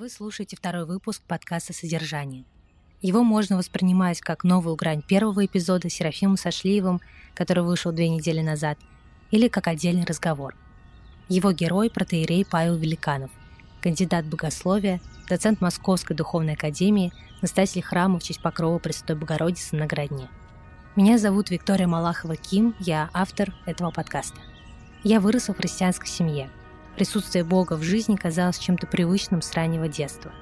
Вы слушаете второй выпуск подкаста «Содержание». Его можно воспринимать как новую грань первого эпизода с Серафимом Сашлиевым, который вышел две недели назад, или как отдельный разговор. Его герой – протеерей Павел Великанов, кандидат богословия, доцент Московской духовной академии, настоятель храма в честь Покрова Пресвятой Богородицы на Градне. Меня зовут Виктория Малахова-Ким, я автор этого подкаста. Я выросла в христианской семье – Присутствие Бога в жизни казалось чем-то привычным с раннего детства.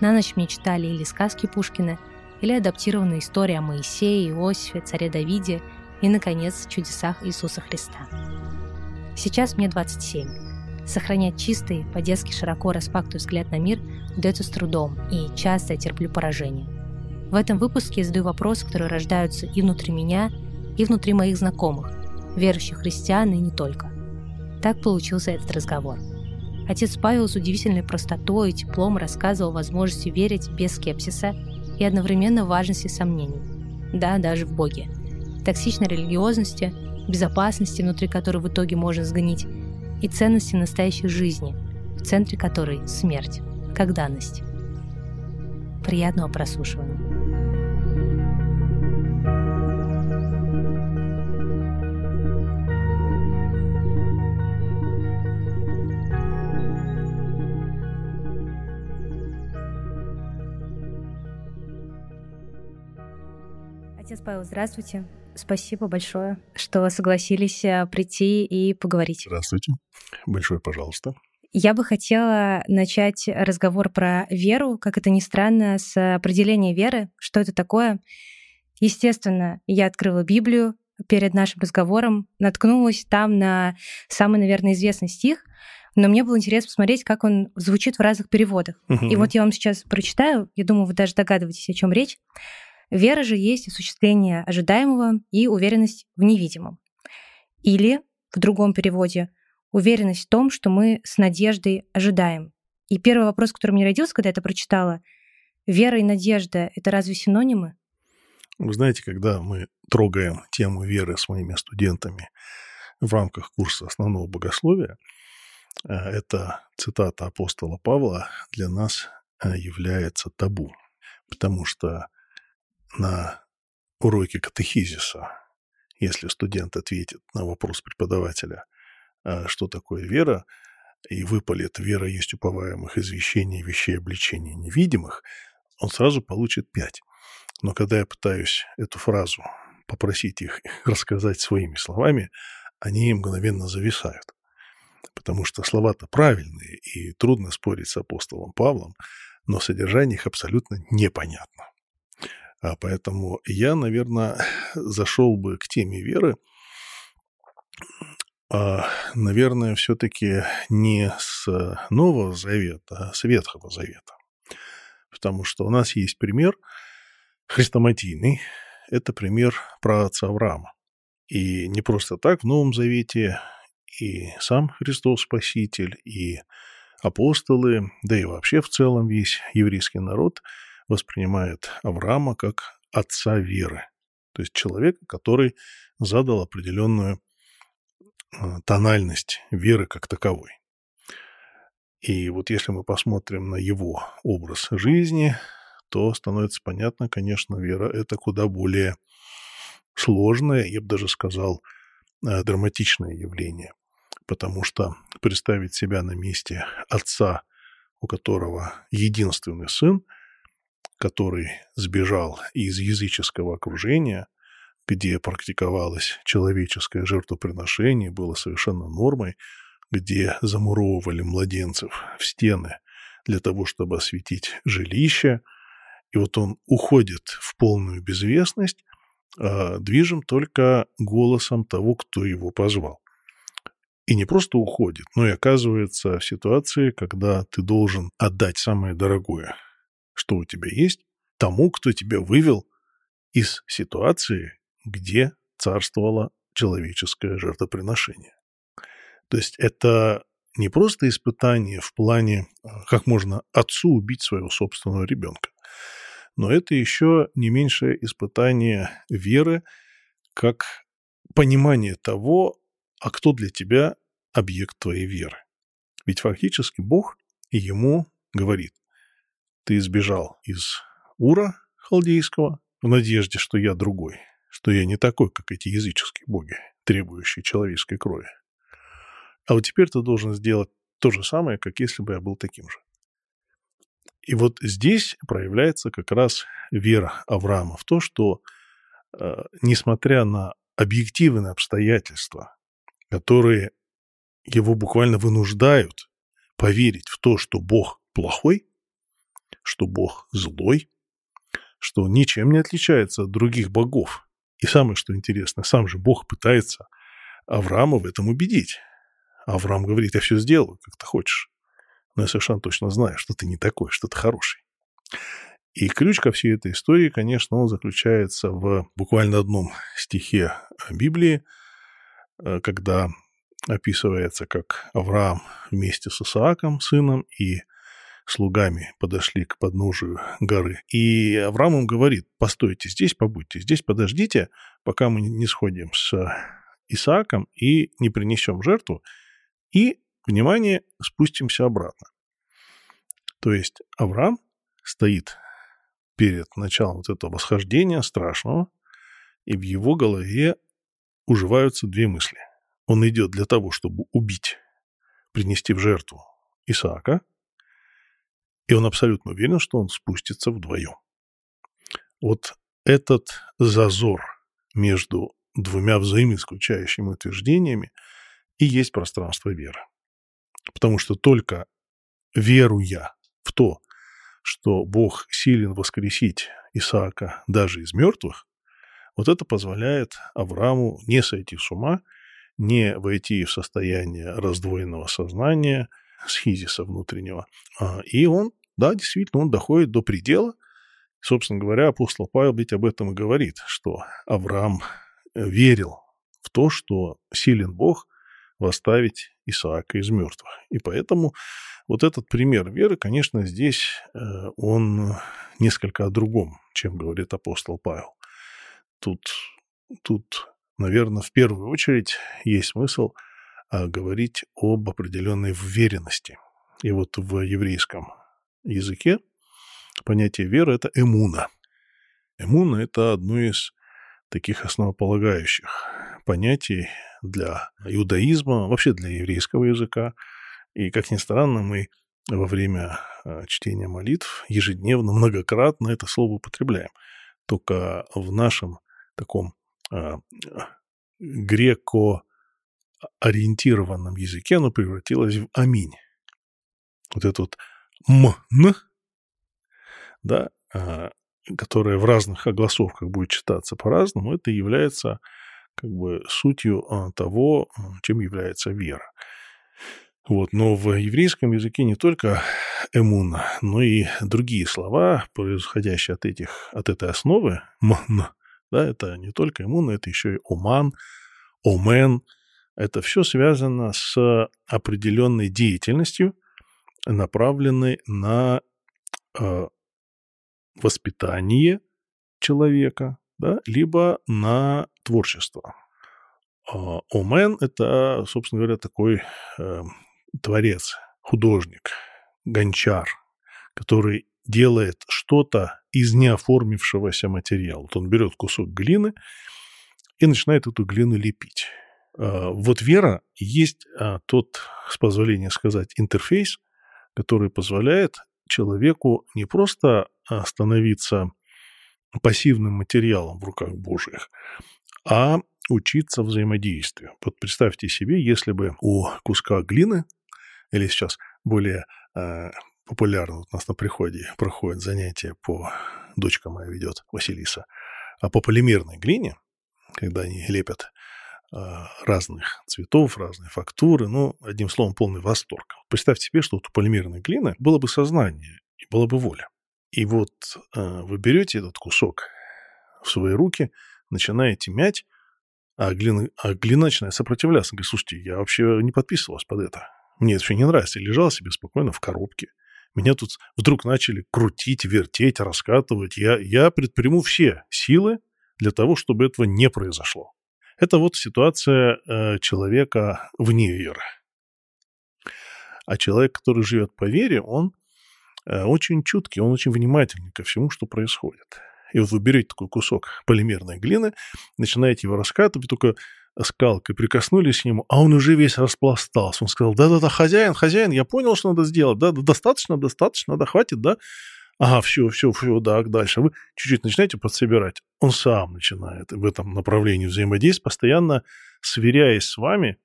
На ночь мне читали или сказки Пушкина, или адаптированные истории о Моисее, Иосифе, царе Давиде и, наконец, чудесах Иисуса Христа. Сейчас мне 27. Сохранять чистый, по-детски широко распактый взгляд на мир удается с трудом, и часто я терплю поражение. В этом выпуске я задаю вопросы, которые рождаются и внутри меня, и внутри моих знакомых, верующих христиан и не только. Так получился этот разговор. Отец Павел с удивительной простотой и теплом рассказывал о возможности верить без скепсиса и одновременно важности сомнений. Да, даже в Боге. Токсичной религиозности, безопасности, внутри которой в итоге можно сгнить, и ценности настоящей жизни, в центре которой смерть, как данность. Приятного прослушивания. Павел, здравствуйте. Спасибо большое, что согласились э, прийти и поговорить. Здравствуйте. Большое пожалуйста. Я бы хотела начать разговор про веру, как это ни странно, с определения веры, что это такое. Естественно, я открыла Библию перед нашим разговором, наткнулась там на самый, наверное, известный стих, но мне было интересно посмотреть, как он звучит в разных переводах. Угу. И вот я вам сейчас прочитаю, я думаю, вы даже догадываетесь, о чем речь. Вера же есть осуществление ожидаемого и уверенность в невидимом. Или, в другом переводе, уверенность в том, что мы с надеждой ожидаем. И первый вопрос, который мне родился, когда я это прочитала, вера и надежда — это разве синонимы? Вы знаете, когда мы трогаем тему веры с моими студентами в рамках курса основного богословия, э, эта цитата апостола Павла для нас э, является табу, потому что на уроке катехизиса, если студент ответит на вопрос преподавателя, а что такое вера, и выпалит «вера есть уповаемых извещений, вещей обличений невидимых», он сразу получит пять. Но когда я пытаюсь эту фразу попросить их рассказать своими словами, они мгновенно зависают. Потому что слова-то правильные, и трудно спорить с апостолом Павлом, но содержание их абсолютно непонятно. А поэтому я, наверное, зашел бы к теме веры, а, наверное, все-таки не с Нового Завета, а с Ветхого Завета. Потому что у нас есть пример хрестоматийный. Это пример про отца Авраама. И не просто так в Новом Завете и сам Христос Спаситель, и апостолы, да и вообще в целом весь еврейский народ – воспринимает Авраама как отца веры, то есть человека, который задал определенную а, тональность веры как таковой. И вот если мы посмотрим на его образ жизни, то становится понятно, конечно, вера – это куда более сложное, я бы даже сказал, э, драматичное явление. Потому что представить себя на месте отца, у которого единственный сын – который сбежал из языческого окружения, где практиковалось человеческое жертвоприношение, было совершенно нормой, где замуровывали младенцев в стены для того, чтобы осветить жилище. И вот он уходит в полную безвестность, а движим только голосом того, кто его позвал. И не просто уходит, но и оказывается в ситуации, когда ты должен отдать самое дорогое что у тебя есть, тому, кто тебя вывел из ситуации, где царствовало человеческое жертвоприношение. То есть это не просто испытание в плане, а, как можно отцу убить своего собственного ребенка, но это еще не меньшее испытание веры, как понимание того, а кто для тебя объект твоей веры. Ведь фактически Бог ему говорит, ты избежал из Ура халдейского в надежде, что я другой, что я не такой, как эти языческие боги, требующие человеческой крови. А вот теперь ты должен сделать то же самое, как если бы я был таким же. И вот здесь проявляется как раз вера Авраама в то, что, э, несмотря на объективные обстоятельства, которые его буквально вынуждают поверить в то, что Бог плохой, что Бог злой, что ничем не отличается от других богов. И самое, что интересно, сам же Бог пытается Авраама в этом убедить. Авраам говорит, я все сделаю, как ты хочешь. Но я совершенно точно знаю, что ты не такой, что ты хороший. И ключ ко всей этой истории, конечно, он заключается в буквально одном стихе Библии, э, когда описывается, как Авраам вместе с Исааком, сыном, и слугами подошли к подножию горы. И Авраам им говорит, постойте здесь, побудьте здесь, подождите, пока мы не сходим с Исааком и не принесем жертву, и, внимание, спустимся обратно. То есть Авраам стоит перед началом вот этого восхождения страшного, и в его голове уживаются две мысли. Он идет для того, чтобы убить, принести в жертву Исаака, и он абсолютно уверен, что он спустится вдвоем. Вот этот зазор между двумя взаимоисключающими утверждениями и есть пространство веры. Потому что только веруя в то, что Бог силен воскресить Исаака даже из мертвых, вот это позволяет Аврааму не сойти с ума, не войти в состояние раздвоенного сознания – схизиса внутреннего. А, и он, да, действительно, он доходит до предела. Собственно говоря, апостол Павел ведь об этом и говорит, что Авраам э, верил в то, что силен Бог восставить Исаака из мертвых. И поэтому вот этот пример веры, конечно, здесь э, он несколько о другом, чем говорит апостол Павел. Тут, тут наверное, в первую очередь есть смысл – а говорить об определенной уверенности. И вот в еврейском языке понятие веры – это эмуна. Эмуна – это одно из таких основополагающих понятий для иудаизма, вообще для еврейского языка. И, как ни странно, мы во время а, чтения молитв ежедневно, многократно это слово употребляем. Только в нашем таком а, греко ориентированном языке оно превратилось в аминь. Вот это вот м-н, да, а, которое в разных огласовках будет читаться по-разному, это является как бы сутью а, того, чем является вера. Вот, но в еврейском языке не только эмун, но и другие слова, происходящие от, этих, от этой основы, мн, да, это не только эмун, это еще и оман, омен, это все связано с определенной деятельностью, направленной на э, воспитание человека, да, либо на творчество. Э, Омен – это, собственно говоря, такой э, творец, художник, гончар, который делает что-то из неоформившегося материала. Вот он берет кусок глины и начинает эту глину лепить. А, вот вера есть а, тот, с позволения сказать, интерфейс, который позволяет человеку не просто становиться пассивным материалом в руках Божьих, а учиться взаимодействию. Вот представьте себе, если бы у куска глины, или сейчас более популярно, у нас на приходе проходит занятие по, дочка моя ведет, Василиса, а по полимерной глине, когда они лепят а, разных цветов, разной фактуры, ну, одним словом, полный восторг. Представьте себе, что вот у полимерной глины было бы сознание и была бы воля. И вот э, вы берете этот кусок в свои руки, начинаете мять, а глина, а глина начинает сопротивляться. Говорит, слушайте, я вообще не подписывалась под это. Мне это все не нравится. Я лежал себе спокойно в коробке. Меня тут вдруг начали крутить, вертеть, раскатывать. Я, я предприму все силы для того, чтобы этого не произошло. Это вот ситуация э, человека вне веры. А человек, который живет по вере, он очень чуткий, он очень внимательный ко всему, что происходит. И вот вы берете такой кусок полимерной глины, начинаете его раскатывать, только скалкой прикоснулись к нему, а он уже весь распластался. Он сказал, да-да-да, хозяин, хозяин, я понял, что надо сделать, да, да достаточно, достаточно, да, хватит, да. Ага, все, все, все, да, дальше. Вы чуть-чуть начинаете подсобирать. Он сам начинает в этом направлении взаимодействовать, постоянно сверяясь с вами,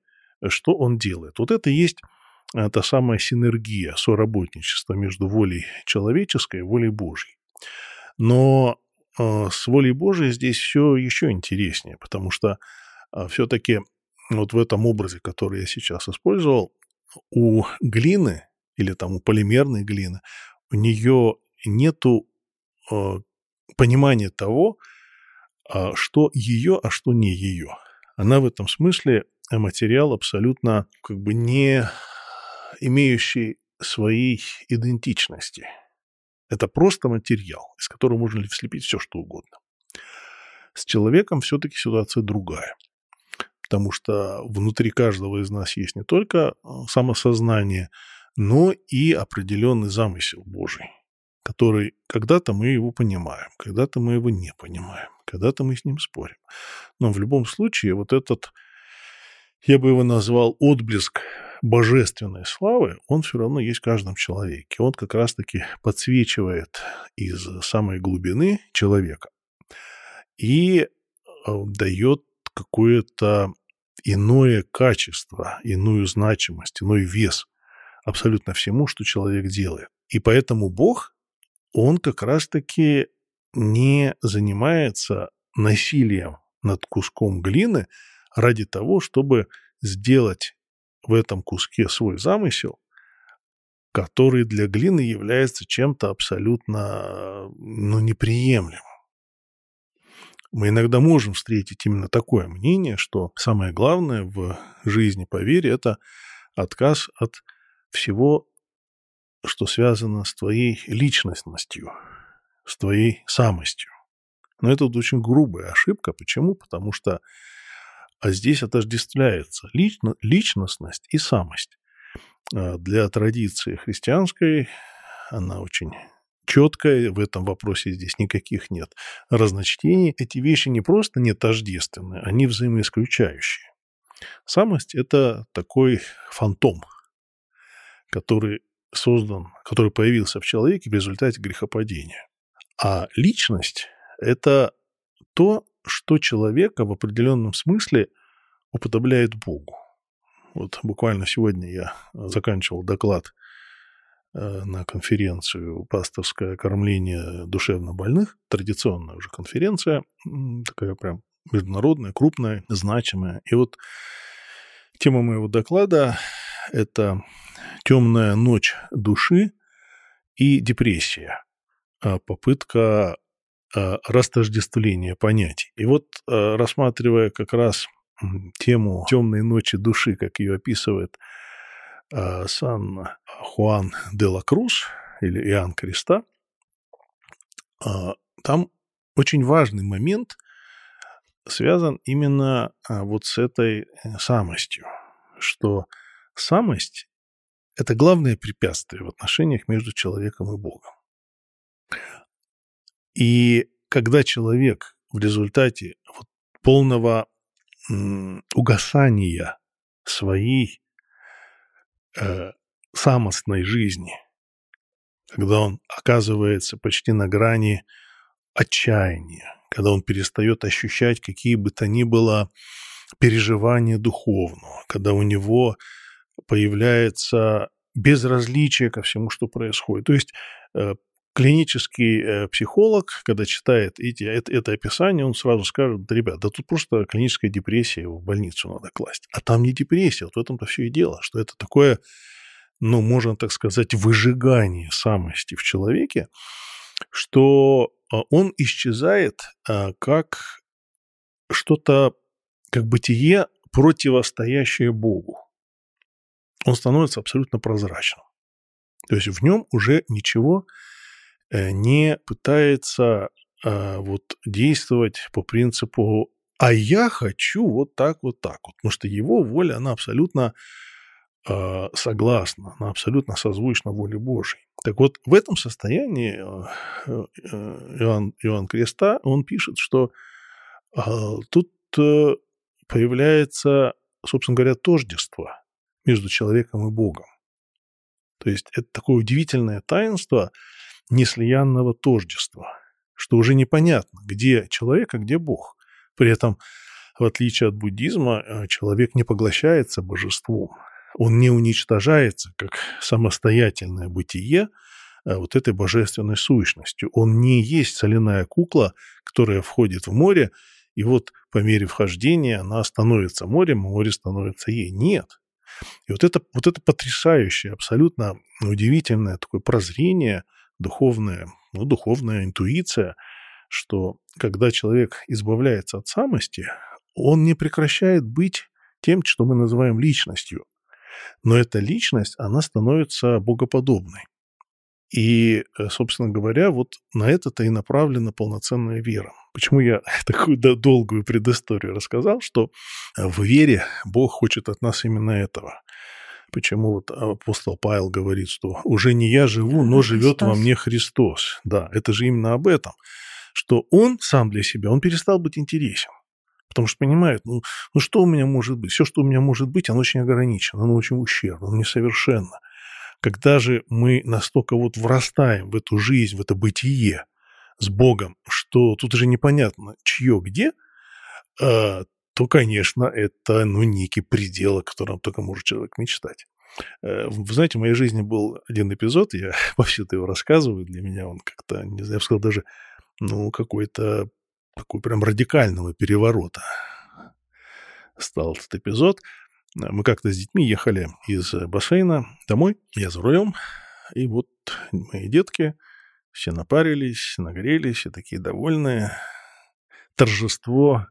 что он делает. Вот это и есть э, та самая синергия, соработничество между волей человеческой и волей Божьей. Но э, с волей Божией здесь все еще интереснее, потому что э, все-таки вот в этом образе, который я сейчас использовал, у глины или там у полимерной глины, у нее нету э, понимания того, э, что ее, а что не ее. Она в этом смысле материал абсолютно как бы не имеющий своей идентичности. Это просто материал, из которого можно слепить все, что угодно. С человеком все-таки ситуация другая. Потому что внутри каждого из нас есть не только самосознание, но и определенный замысел Божий который когда-то мы его понимаем, когда-то мы его не понимаем, когда-то мы с ним спорим. Но в любом случае вот этот, я бы его назвал отблеск божественной славы, он все равно есть в каждом человеке. Он как раз-таки подсвечивает из самой глубины человека и э, дает какое-то иное качество, иную значимость, иной вес абсолютно всему, что человек делает. И поэтому Бог он как раз-таки не занимается насилием над куском глины ради того, чтобы сделать в этом куске свой замысел, который для глины является чем-то абсолютно ну, неприемлемым. Мы иногда можем встретить именно такое мнение, что самое главное в жизни по вере – это отказ от всего что связано с твоей личностностью, с твоей самостью. Но это вот очень грубая ошибка. Почему? Потому что а здесь отождествляется лично, личностность и самость. А для традиции христианской она очень четкая, в этом вопросе здесь никаких нет разночтений. Эти вещи не просто не тождественны, они взаимоисключающие. Самость – это такой фантом, который создан, который появился в человеке в результате грехопадения. А личность – это то, что человека в определенном смысле уподобляет Богу. Вот буквально сегодня я заканчивал доклад э, на конференцию «Пасторское кормление душевнобольных». Традиционная уже конференция, такая прям международная, крупная, значимая. И вот тема моего доклада – это темная ночь души и депрессия. А попытка а, растождествления понятий. И вот а, рассматривая как раз тему темной ночи души, как ее описывает Сан Хуан де ла Круз или Иоанн Креста, там очень важный момент связан именно вот с этой э, самостью, что самость это главное препятствие в отношениях между человеком и Богом. И когда человек в результате вот полного угасания своей э, самостной жизни, когда он оказывается почти на грани отчаяния, когда он перестает ощущать какие бы то ни было переживания духовного, когда у него появляется безразличие ко всему, что происходит. То есть э, клинический э, психолог, когда читает эти, это, это описание, он сразу скажет, ребят, да тут просто клиническая депрессия, в больницу надо класть. А там не депрессия, вот в этом-то все и дело, что это такое, ну, можно так сказать, выжигание самости в человеке, что э, он исчезает как что-то, как бытие, противостоящее Богу он становится абсолютно прозрачным. То есть в нем уже ничего э, не пытается э, вот действовать по принципу «а я хочу вот так, вот так вот». Потому что его воля, она абсолютно э, согласна, она абсолютно созвучна воле Божьей. Так вот, в этом состоянии Иоанн, Иоанн Креста, он пишет, что тут появляется, собственно говоря, тождество между человеком и Богом. То есть это такое удивительное таинство неслиянного тождества, что уже непонятно, где человек, а где Бог. При этом, в отличие от буддизма, человек не поглощается божеством, он не уничтожается как самостоятельное бытие а вот этой божественной сущностью. Он не есть соляная кукла, которая входит в море, и вот по мере вхождения она становится морем, а море становится ей. Нет. И вот это, вот это потрясающее, абсолютно удивительное такое прозрение, духовное, ну, духовная интуиция, что когда человек избавляется от самости, он не прекращает быть тем, что мы называем личностью. Но эта личность, она становится богоподобной. И, э, собственно говоря, вот на это-то и направлена полноценная вера. Почему я такую долгую предысторию рассказал, что э, в вере Бог хочет от нас именно этого. Почему вот апостол Павел говорит, что уже не я живу, но живет во мне Христос. Да, это же именно об этом, что он сам для себя, он перестал быть интересен. Потому что понимает, ну, ну что у меня может быть? Все, что у меня может быть, оно очень ограничено, оно очень ущербно, оно несовершенно. Когда же мы настолько вот врастаем в эту жизнь, в это бытие с Богом, что тут уже непонятно, чье где, э, то, конечно, это ну, некий предел, о котором только может человек мечтать. Э, вы знаете, в моей жизни был один эпизод, я вообще-то его рассказываю, для меня он как-то, не знаю, я бы сказал, даже ну, какой-то такой прям радикального переворота стал этот эпизод. Мы как-то с детьми ехали из бассейна домой, я за рулем, и вот мои детки все напарились, нагрелись, все такие довольные. Торжество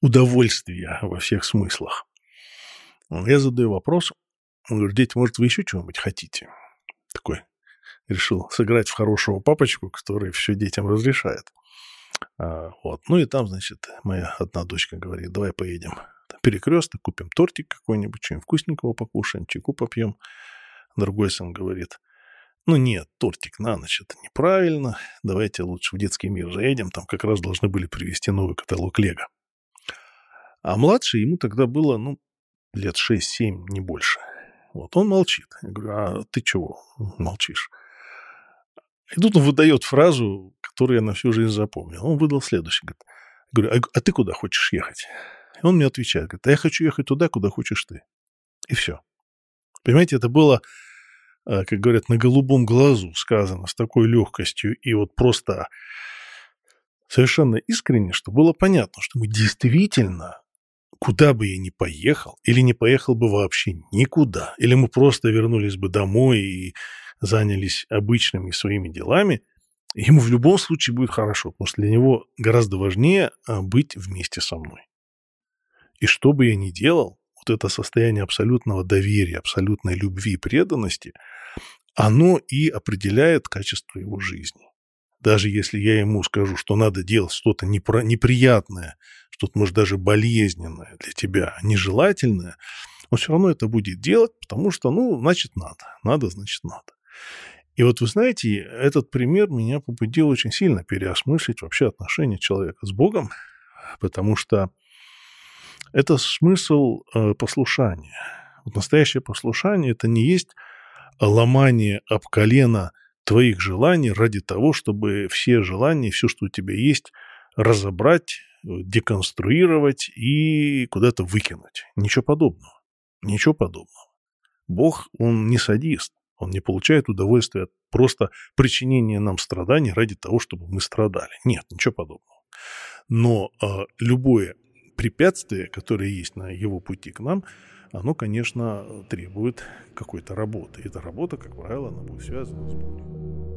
удовольствия во всех смыслах. Я задаю вопрос, он говорит, дети, может, вы еще чего-нибудь хотите? Такой решил сыграть в хорошего папочку, который все детям разрешает. А, вот. Ну и там, значит, моя одна дочка говорит, давай поедем перекресток, купим тортик какой-нибудь, что-нибудь вкусненького покушаем, чайку попьем. Другой сын говорит, ну нет, тортик на ночь, это неправильно, давайте лучше в детский мир заедем, там как раз должны были привезти новый каталог Лего. А младший ему тогда было, ну, лет 6-7, не больше. Вот он молчит. Я говорю, а ты чего молчишь? И тут он выдает фразу, которую я на всю жизнь запомнил. Он выдал следующий. Говорит, говорю, а, а ты куда хочешь ехать? И он мне отвечает, говорит, а я хочу ехать туда, куда хочешь ты. И все. Понимаете, это было, как говорят, на голубом глазу сказано с такой легкостью и вот просто совершенно искренне, что было понятно, что мы действительно, куда бы я ни поехал, или не поехал бы вообще никуда, или мы просто вернулись бы домой и занялись обычными своими делами, ему в любом случае будет хорошо, потому что для него гораздо важнее а, быть вместе со мной. И что бы я ни делал, вот это состояние абсолютного доверия, абсолютной любви, преданности, оно и определяет качество его жизни. Даже если я ему скажу, что надо делать что-то неприятное, что-то, может, даже болезненное для тебя, нежелательное, он все равно это будет делать, потому что, ну, значит, надо. Надо, значит, надо. И вот вы знаете, этот пример меня побудил очень сильно переосмыслить вообще отношения человека с Богом, потому что это смысл э, послушания. Вот настоящее послушание – это не есть ломание об колено твоих желаний ради того, чтобы все желания, все, что у тебя есть, разобрать, деконструировать и куда-то выкинуть. Ничего подобного. Ничего подобного. Бог, он не садист. Он не получает удовольствия от просто причинения нам страданий ради того, чтобы мы страдали. Нет, ничего подобного. Но э, любое препятствие, которое есть на его пути к нам, оно, конечно, требует какой-то работы. И эта работа, как правило, она будет связана с болью.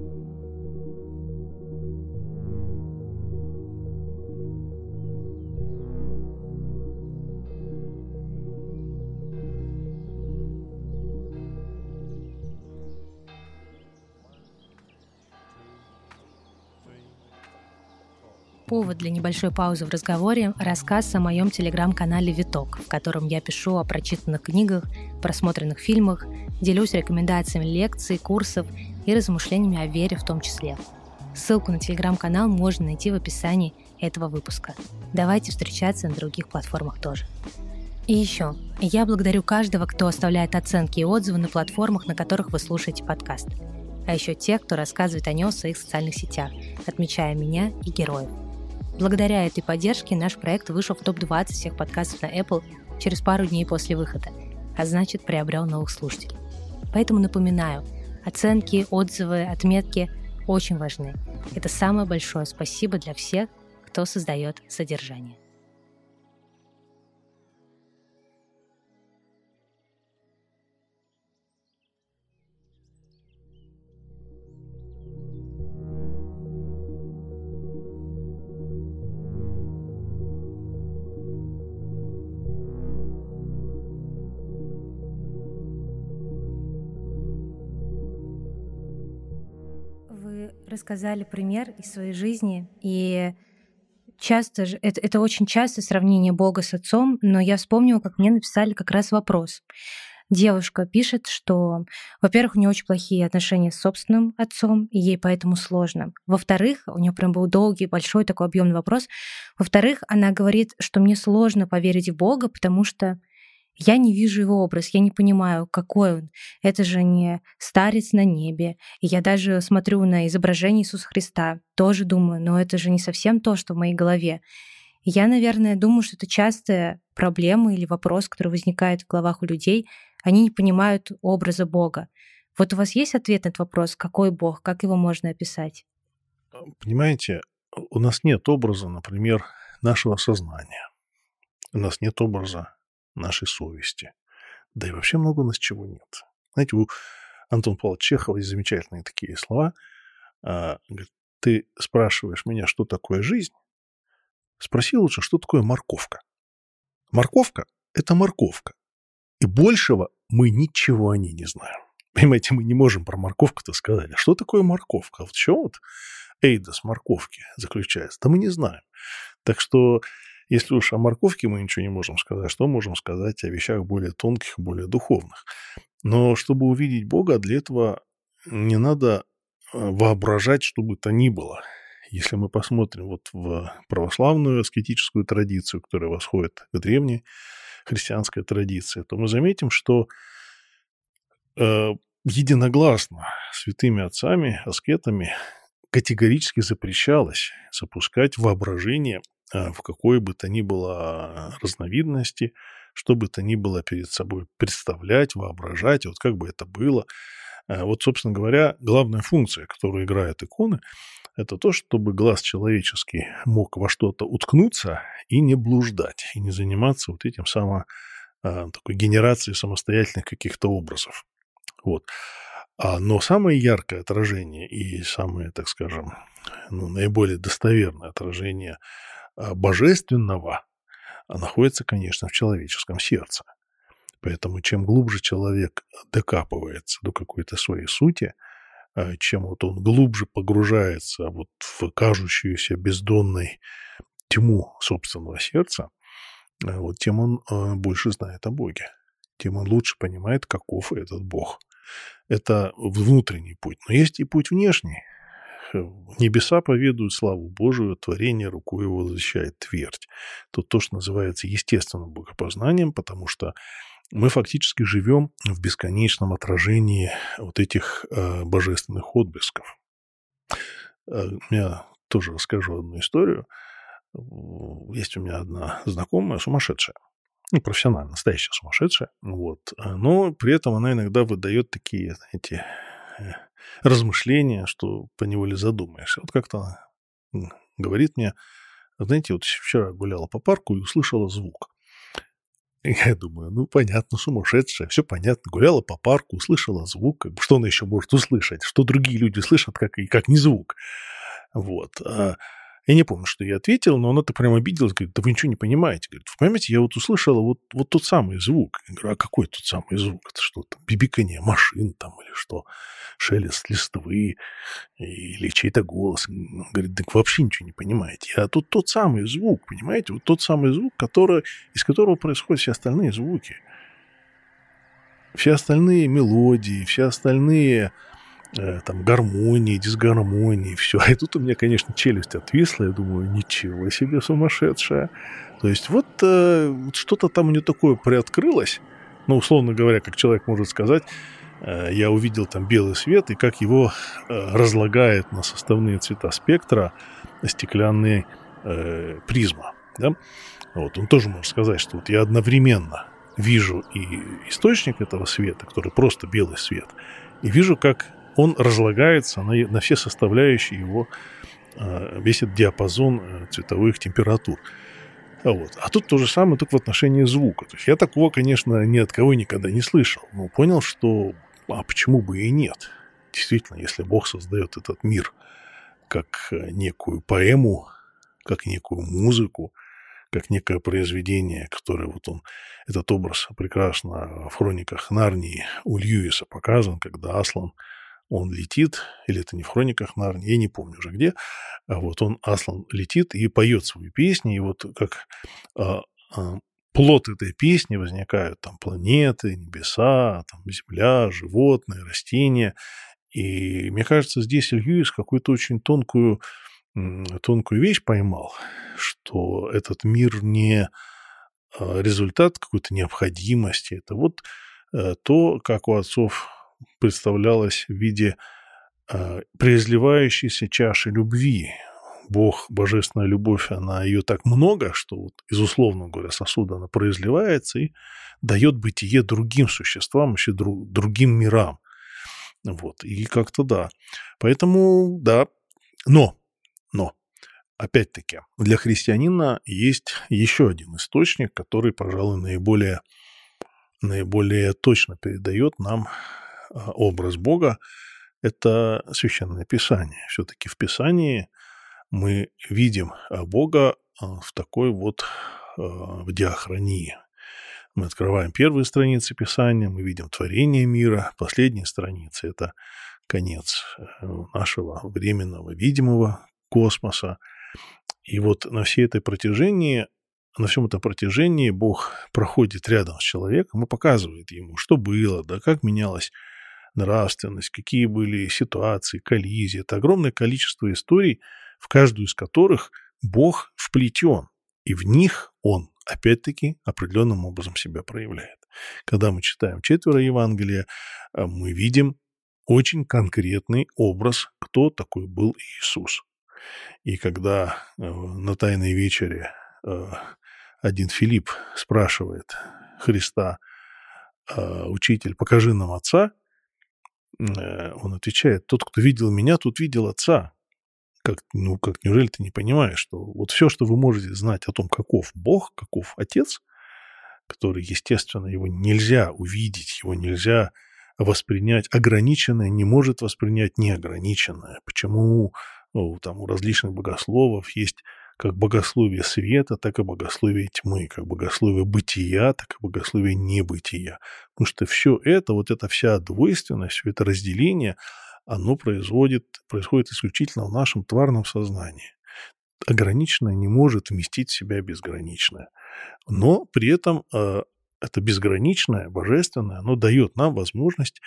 Повод для небольшой паузы в разговоре – рассказ о моем телеграм-канале «Виток», в котором я пишу о прочитанных книгах, просмотренных фильмах, делюсь рекомендациями лекций, курсов и размышлениями о вере в том числе. Ссылку на телеграм-канал можно найти в описании этого выпуска. Давайте встречаться на других платформах тоже. И еще, я благодарю каждого, кто оставляет оценки и отзывы на платформах, на которых вы слушаете подкаст. А еще тех, кто рассказывает о нем в своих социальных сетях, отмечая меня и героев. Благодаря этой поддержке наш проект вышел в топ-20 всех подкастов на Apple через пару дней после выхода, а значит приобрел новых слушателей. Поэтому напоминаю, оценки, отзывы, отметки очень важны. Это самое большое спасибо для всех, кто создает содержание. Рассказали пример из своей жизни, и часто же, это, это очень часто сравнение Бога с отцом, но я вспомнила, как мне написали как раз вопрос. Девушка пишет, что, во-первых, у нее очень плохие отношения с собственным отцом, и ей поэтому сложно. Во-вторых, у нее прям был долгий, большой такой объемный вопрос. Во-вторых, она говорит, что мне сложно поверить в Бога, потому что я не вижу его образ, я не понимаю, какой он. Это же не старец на небе. И я даже смотрю на изображение Иисуса Христа, тоже думаю, но это же не совсем то, что в моей голове. И я, наверное, думаю, что это частая проблема или вопрос, который возникает в головах у людей. Они не понимают образа Бога. Вот у вас есть ответ на этот вопрос, какой Бог, как его можно описать? Понимаете, у нас нет образа, например, нашего сознания. У нас нет образа нашей совести. Да и вообще много у нас чего нет. Знаете, у Антона Павловича Чехова есть замечательные такие слова. А, ты спрашиваешь меня, что такое жизнь? Спроси лучше, что такое морковка. Морковка – это морковка. И большего мы ничего о ней не знаем. Понимаете, мы не можем про морковку-то сказать. А что такое морковка? Вот в чем вот эйдос морковки заключается? Да мы не знаем. Так что если уж о морковке мы ничего не можем сказать, что можем сказать о вещах более тонких, более духовных? Но чтобы увидеть Бога, для этого не надо э, воображать, что бы то ни было. Если мы посмотрим вот в православную аскетическую традицию, которая восходит к древней христианской традиции, то мы заметим, что э, единогласно святыми отцами, аскетами категорически запрещалось запускать воображение в какой бы то ни было разновидности, что бы то ни было перед собой представлять, воображать, вот как бы это было. А, вот, собственно говоря, главная функция, которую играют иконы, это то, чтобы глаз человеческий мог во что-то уткнуться и не блуждать, и не заниматься вот этим само, а, такой генерацией самостоятельных каких-то образов. Вот. Но самое яркое отражение и самое, так скажем, ну, наиболее достоверное отражение а, божественного а, находится, конечно, в человеческом сердце. Поэтому чем глубже человек докапывается до какой-то своей сути, а, чем вот он глубже погружается вот в кажущуюся бездонной тьму собственного сердца, вот тем он больше знает о Боге, тем он лучше понимает, каков этот Бог. Это внутренний путь. Но есть и путь внешний, Небеса поведают славу Божию, творение рукой его защищает твердь. Тут то, что называется естественным богопознанием, потому что мы фактически живем в бесконечном отражении вот этих э, божественных отблесков. Э, я тоже расскажу одну историю. Есть у меня одна знакомая сумасшедшая. Ну, профессионально, настоящая сумасшедшая. Вот. Но при этом она иногда выдает такие, знаете, э, размышления, что поневоле задумаешься. Вот как-то говорит мне, знаете, вот вчера гуляла по парку и услышала звук. я думаю, ну, понятно, сумасшедшая, все понятно. Гуляла по парку, услышала звук. Что она еще может услышать? Что другие люди слышат, как, и как не звук? Вот. А Я не помню, что я ответил, но она-то прям обиделась, говорит, да вы ничего не понимаете. Говорит, вы понимаете, я вот услышала вот, вот тот самый звук. Я говорю, а какой тот самый звук? Это что там, бибикание машин там или что? Шелест листвы или чей-то голос? Он говорит, так вообще ничего не понимаете. А тут тот самый звук, понимаете? Вот тот самый звук, который, из которого происходят все остальные звуки. Все остальные мелодии, все остальные там гармонии, дисгармонии, все. И тут у меня, конечно, челюсть отвисла, я думаю, ничего себе сумасшедшая. То есть вот, э, вот что-то там у нее такое приоткрылось, ну, условно говоря, как человек может сказать, э, я увидел там белый свет, и как его э, разлагает на составные цвета спектра стеклянный э, призма. Да? Вот, он тоже может сказать, что вот я одновременно вижу и источник этого света, который просто белый свет, и вижу, как он разлагается на, на все составляющие его, а, весь этот диапазон э, цветовых температур. А вот. А тут то же самое, только в отношении звука. То есть я такого, конечно, ни от кого никогда не слышал, но понял, что а почему бы и нет. Действительно, если Бог создает этот мир как э, некую поэму, как некую музыку, как некое произведение, которое вот он, этот образ прекрасно в хрониках Нарнии у Льюиса показан, когда Аслан он летит, или это не в хрониках Нарнии, я не помню уже где, а вот он, Аслан, летит и поет свою песню, и вот как а, а, плод этой песни возникают там планеты, небеса, там земля, животные, растения. И мне кажется, здесь Льюис какую-то очень тонкую, тонкую вещь поймал, что этот мир не а, результат какой-то необходимости. Это вот э, то, как у отцов представлялась в виде э, преизливающейся чаши любви. Бог, божественная любовь, она ее так много, что вот из говоря сосуда она произливается и дает бытие другим существам, еще друг, другим мирам. Вот, и как-то да. Поэтому, да, но, но, опять-таки, для христианина есть еще один источник, который, пожалуй, наиболее, наиболее точно передает нам образ Бога – это Священное Писание. Все-таки в Писании мы видим а, Бога а, в такой вот в диахронии. Мы открываем первые страницы Писания, мы видим творение мира, последние страницы – это конец э, нашего временного видимого космоса. И вот на всей этой протяжении на всем этом протяжении Бог проходит рядом с человеком и показывает ему, что было, да, как менялось нравственность, какие были ситуации, коллизии. Это огромное количество историй, в каждую из которых Бог вплетен, и в них Он, опять-таки, определенным образом себя проявляет. Когда мы читаем четверо Евангелия, э, мы видим очень конкретный образ, кто такой был Иисус. И когда э, на Тайной вечере э, один Филипп спрашивает Христа, «Учитель, покажи нам Отца», он отвечает, тот, кто видел меня, тут видел отца. Как, ну, как, неужели ты не понимаешь, что вот все, что вы можете знать о том, каков Бог, каков Отец, который, естественно, его нельзя увидеть, его нельзя воспринять, ограниченное не может воспринять неограниченное. Почему ну, там у различных богословов есть как богословие света, так и богословие тьмы, как богословие бытия, так и богословие небытия. Потому что все это, вот эта вся двойственность, все это разделение, оно производит, происходит исключительно в нашем тварном сознании. Ограниченное не может вместить в себя безграничное. Но при этом э, это безграничное, божественное, оно дает нам возможность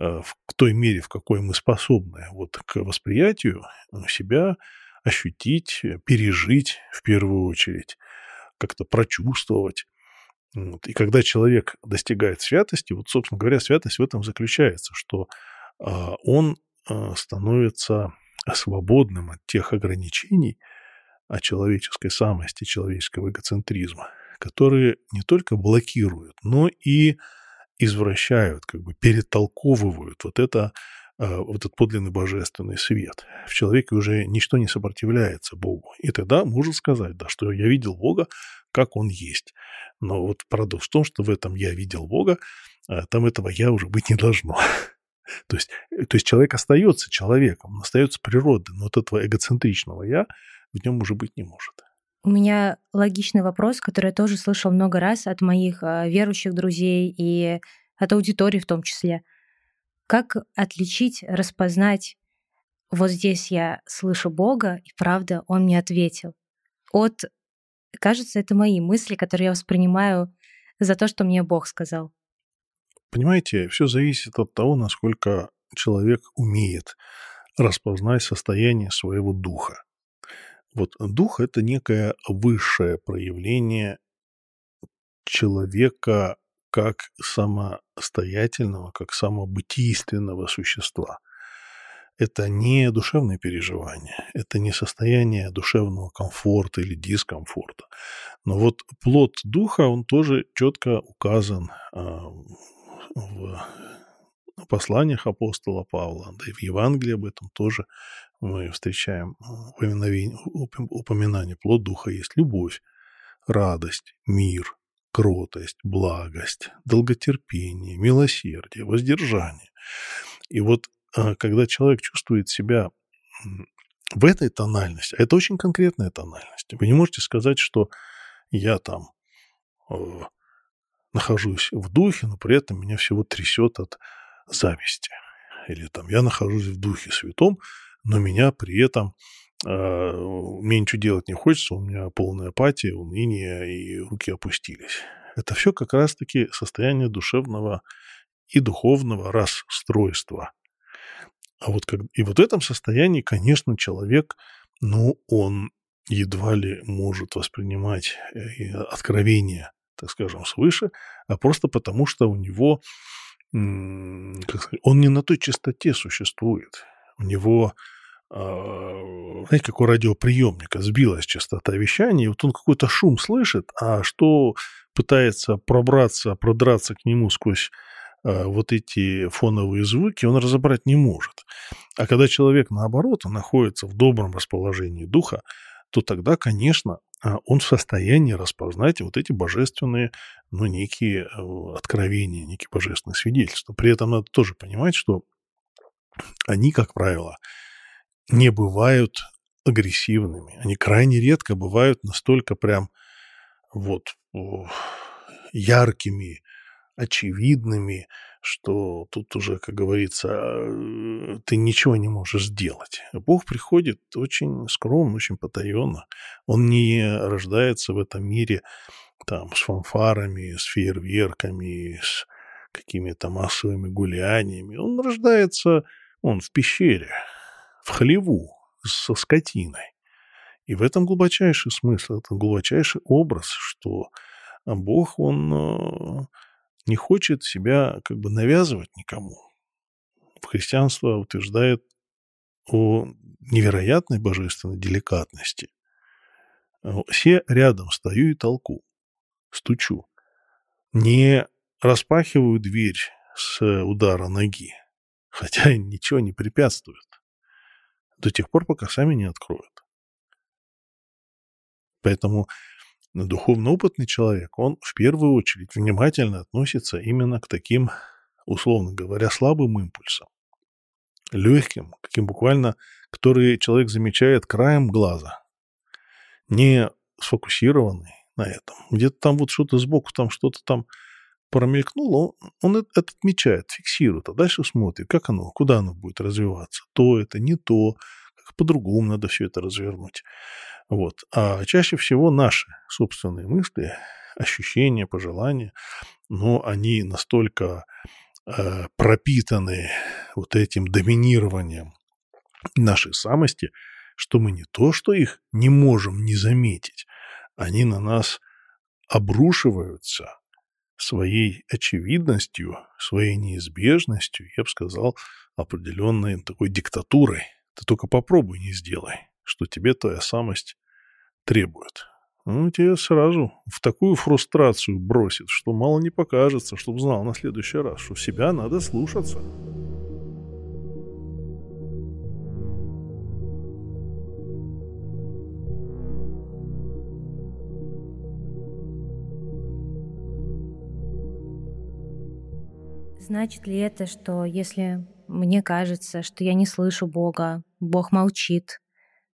э, в той мере, в какой мы способны вот, к восприятию себя, ощутить, э, пережить в первую очередь, как-то прочувствовать. Вот. И когда человек достигает святости, вот, собственно говоря, святость в этом заключается, что а, он а, становится свободным от тех ограничений, от человеческой самости, человеческого эгоцентризма, которые не только блокируют, но и извращают, как бы перетолковывают вот это а, вот этот подлинный божественный свет. В человеке уже ничто не сопротивляется Богу. И тогда можно сказать, да, что я видел Бога, как Он есть. Но вот парадокс в том, что в этом я видел Бога, а там этого я уже быть не должно. То есть, то есть человек остается человеком, он остается природой, но вот этого эгоцентричного я, в нем уже быть не может. У меня логичный вопрос, который я тоже слышал много раз от моих э, верующих друзей и от аудитории в том числе. Как отличить, распознать, вот здесь я слышу Бога, и правда, Он мне ответил. От, кажется, это мои мысли, которые я воспринимаю за то, что мне Бог сказал. Понимаете, все зависит от того, насколько человек умеет распознать состояние своего духа. Вот дух – это некое высшее проявление человека как самостоятельного, как самобытийственного существа. Это не душевное переживание, это не состояние душевного комфорта или дискомфорта. Но вот плод духа, он тоже четко указан а, в посланиях апостола Павла, да и в Евангелии об этом тоже мы встречаем упоминание. Плод духа есть любовь, радость, мир, кротость, благость, долготерпение, милосердие, воздержание. И вот а, когда человек чувствует себя в этой тональности, а это очень конкретная тональность, вы не можете сказать, что я там э, нахожусь в духе, но при этом меня всего трясет от зависти. Или там я нахожусь в духе святом, но меня при этом э, мне ничего делать не хочется, у меня полная апатия, уныние и руки опустились. Это все как раз-таки состояние душевного и духовного расстройства. А вот как, и вот в этом состоянии, конечно, человек, ну, он едва ли может воспринимать э, откровение, так скажем, свыше, а просто потому, что у него, как сказать, он не на той частоте существует у него, знаете, как у радиоприемника, сбилась частота вещания, вот он какой-то шум слышит, а что пытается пробраться, продраться к нему сквозь а, вот эти фоновые звуки, он разобрать не может. А когда человек, наоборот, находится в добром расположении духа, то тогда, конечно, а, он в состоянии распознать вот эти божественные, ну, некие э, откровения, некие божественные свидетельства. При этом надо тоже понимать, что они, как правило, не бывают агрессивными. Они крайне редко бывают настолько прям вот яркими, очевидными, что тут уже, как говорится, э, ты ничего не можешь сделать. Бог приходит очень скромно, очень потаенно. Он не рождается в этом мире там с фанфарами, с фейерверками, с какими-то массовыми гуляниями. Он рождается он в пещере, в хлеву, со скотиной. И в этом глубочайший смысл, это глубочайший образ, что Бог, Он э, не хочет себя как бы навязывать никому. Христианство утверждает о невероятной божественной деликатности. Все рядом стою и толку, стучу. Не распахиваю дверь с удара ноги, хотя ничего не препятствует, до тех пор, пока сами не откроют. Поэтому духовно опытный человек, он в первую очередь внимательно относится именно к таким, условно говоря, слабым импульсам, легким, каким буквально, которые человек замечает краем глаза, не сфокусированный на этом. Где-то там вот что-то сбоку, там что-то там промелькнуло, он, это отмечает, фиксирует, а дальше смотрит, как оно, куда оно будет развиваться. То это, не то, как по-другому надо все это развернуть. Вот. А чаще всего наши собственные мысли, ощущения, пожелания, но они настолько э, пропитаны вот этим доминированием нашей самости, что мы не то, что их не можем не заметить, они на нас обрушиваются своей очевидностью, своей неизбежностью, я бы сказал, определенной такой диктатурой. Ты только попробуй не сделай, что тебе твоя самость требует. Ну, тебя сразу в такую фрустрацию бросит, что мало не покажется, чтобы знал на следующий раз, что себя надо слушаться. Значит ли это, что если мне кажется, что я не слышу Бога, Бог молчит,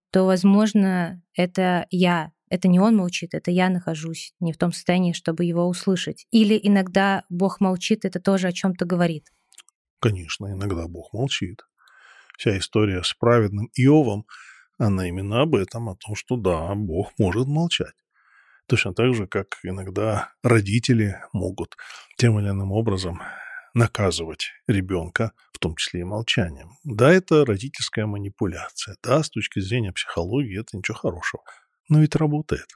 то, возможно, это я это не он молчит, это я нахожусь не в том состоянии, чтобы его услышать. Или иногда Бог молчит, это тоже о чем-то говорит. Конечно, иногда Бог молчит. Вся история с праведным Иовом, она именно об этом, о том, что да, Бог может молчать. Точно так же, как иногда родители могут тем или иным образом наказывать ребенка, в том числе и молчанием. Да, это родительская манипуляция. Да, с точки зрения психологии это ничего хорошего но ведь работает.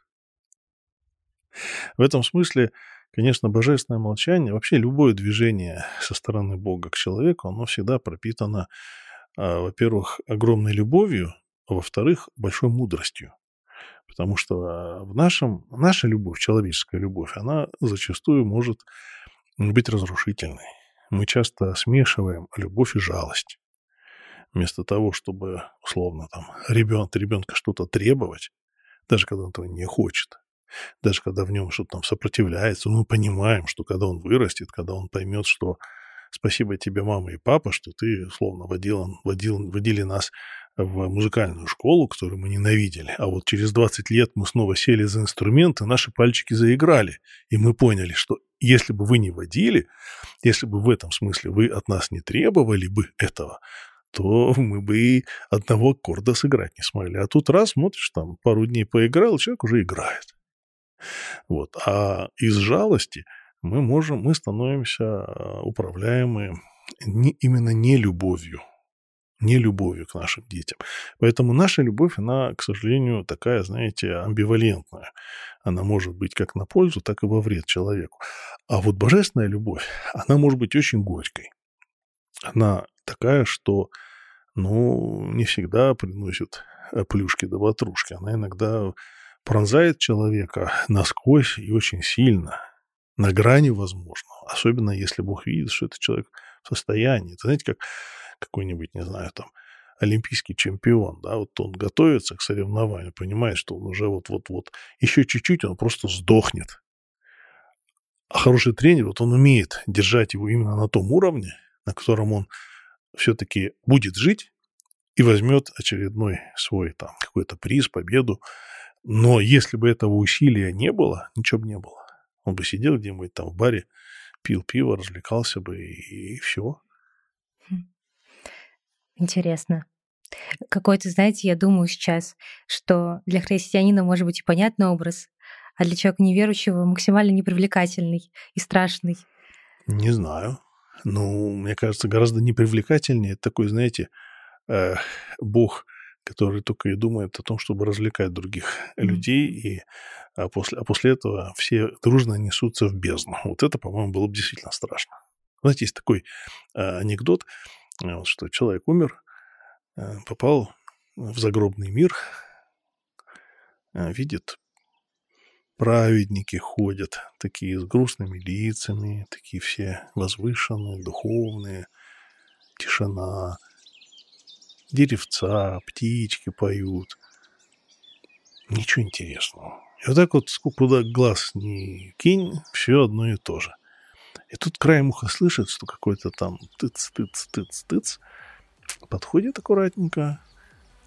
В этом смысле, конечно, божественное молчание, вообще любое движение со стороны Бога к человеку, оно всегда пропитано, а, во-первых, огромной любовью, а во-вторых, большой мудростью. Потому что а, в нашем, наша любовь, человеческая любовь, она зачастую может быть разрушительной. Мы часто смешиваем любовь и жалость. Вместо того, чтобы, условно, там, ребенка, ребенка что-то требовать, даже когда он этого не хочет. Даже когда в нем что-то там сопротивляется, мы понимаем, что когда он вырастет, когда он поймет, что спасибо тебе, мама и папа, что ты, словно водил, водил, водили нас в музыкальную школу, которую мы ненавидели. А вот через 20 лет мы снова сели за инструменты, наши пальчики заиграли. И мы поняли, что если бы вы не водили, если бы в этом смысле вы от нас не требовали бы этого, то мы бы и одного аккорда сыграть не смогли. А тут раз, смотришь, там пару дней поиграл, человек уже играет. Вот. А из жалости мы можем, мы становимся а, управляемы не, именно не любовью, не любовью к нашим детям. Поэтому наша любовь, она, к сожалению, такая, знаете, амбивалентная. Она может быть как на пользу, так и во вред человеку. А вот божественная любовь, она может быть очень горькой. Она такая, что, ну, не всегда приносит э, плюшки до ватрушки. Она иногда пронзает человека насквозь и очень сильно, на грани возможного. Особенно если Бог видит, что этот человек в состоянии. Это, знаете, как какой-нибудь, не знаю, там, олимпийский чемпион, да, вот он готовится к соревнованию, понимает, что он уже вот-вот-вот, еще чуть-чуть, он просто сдохнет. А хороший тренер, вот он умеет держать его именно на том уровне, на котором он все-таки будет жить и возьмет очередной свой там какой-то приз, победу. Но если бы этого усилия не было, ничего бы не было. Он бы сидел где-нибудь там в баре, пил пиво, развлекался бы и, и все. Интересно. Какой-то, знаете, я думаю сейчас, что для христианина может быть и понятный образ, а для человека неверующего максимально непривлекательный и страшный. Не знаю ну, мне кажется, гораздо непривлекательнее. Такой, знаете, э, бог, который только и думает о том, чтобы развлекать других mm-hmm. людей, и а после, а после этого все дружно несутся в бездну. Вот это, по-моему, было бы действительно страшно. Знаете, есть такой э, анекдот, э, что человек умер, э, попал в загробный мир, э, видит праведники ходят, такие с грустными лицами, такие все возвышенные, духовные, тишина, деревца, птички поют. Ничего интересного. И вот так вот, куда глаз не кинь, все одно и то же. И тут краем уха слышит, что какой-то там тыц-тыц-тыц-тыц подходит аккуратненько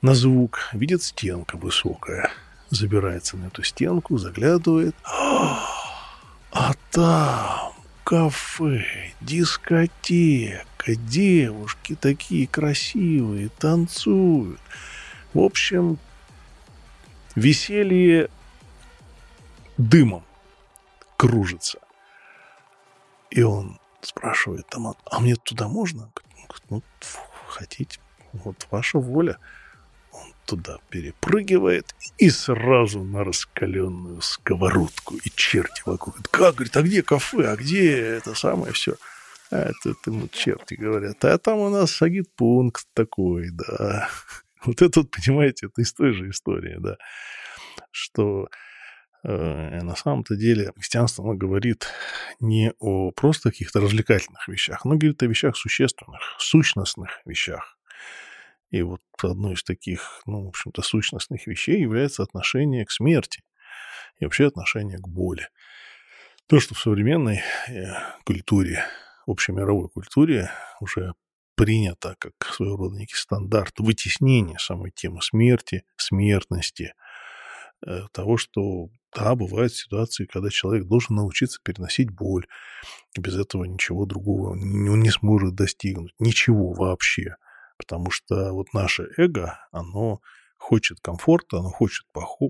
на звук, видит стенка высокая – забирается на эту стенку, заглядывает. А там кафе, дискотека, девушки такие красивые, танцуют. В общем, веселье дымом кружится. И он спрашивает там, а мне туда можно? Ну, хотите, вот ваша воля туда перепрыгивает и сразу на раскаленную сковородку. И черти вокруг. Как, говорит, а где кафе, а где это самое все? А это, ему черти говорят. А там у нас агитпункт такой, да. Вот это вот, понимаете, это из той же истории, да. Что на самом-то деле христианство, оно говорит не о просто каких-то развлекательных вещах, оно говорит о вещах существенных, сущностных вещах и вот одной из таких, ну, в общем-то, сущностных вещей является отношение к смерти и вообще отношение к боли. То, что в современной э, культуре, общемировой культуре уже принято как своего рода некий стандарт вытеснения самой темы смерти, смертности, э, того, что, да, бывают ситуации, когда человек должен научиться переносить боль. Без этого ничего другого он не сможет достигнуть. Ничего вообще. Потому что вот наше эго, оно хочет комфорта, оно хочет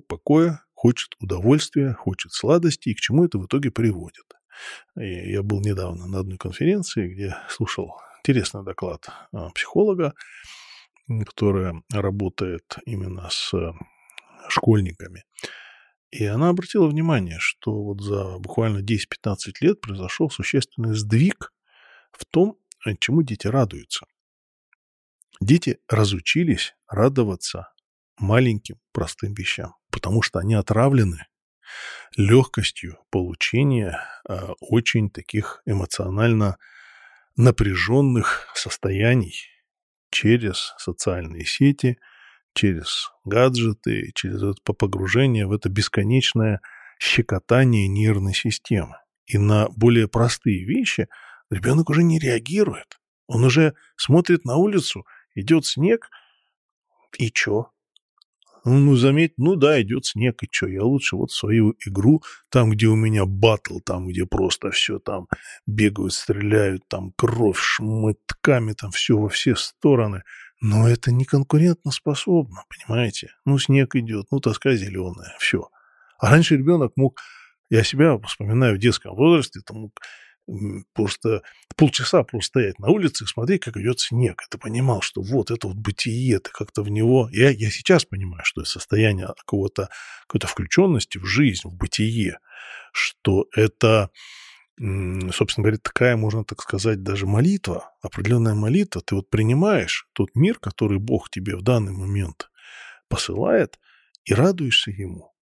покоя, хочет удовольствия, хочет сладости, и к чему это в итоге приводит. Я был недавно на одной конференции, где слушал интересный доклад а, психолога, которая работает именно с школьниками. И она обратила внимание, что вот за буквально 10-15 лет произошел существенный сдвиг в том, чему дети радуются. Дети разучились радоваться маленьким простым вещам, потому что они отравлены легкостью получения э, очень таких эмоционально напряженных состояний через социальные сети, через гаджеты, через это погружение в это бесконечное щекотание нервной системы. И на более простые вещи ребенок уже не реагирует. Он уже смотрит на улицу, идет снег, и чё? Ну, заметь, ну да, идет снег, и что, я лучше вот свою игру, там, где у меня батл, там, где просто все там бегают, стреляют, там кровь шмытками, там все во все стороны. Но это не конкурентно способно, понимаете? Ну, снег идет, ну, тоска зеленая, все. А раньше ребенок мог, я себя вспоминаю в детском возрасте, там мог просто полчаса просто стоять на улице и смотреть, как идет снег. Ты понимал, что вот это вот бытие, ты как-то в него... Я, я сейчас понимаю, что это состояние какого-то, какой-то включенности в жизнь, в бытие, что это, собственно говоря, такая, можно так сказать, даже молитва, определенная молитва. Ты вот принимаешь тот мир, который Бог тебе в данный момент посылает, и радуешься ему.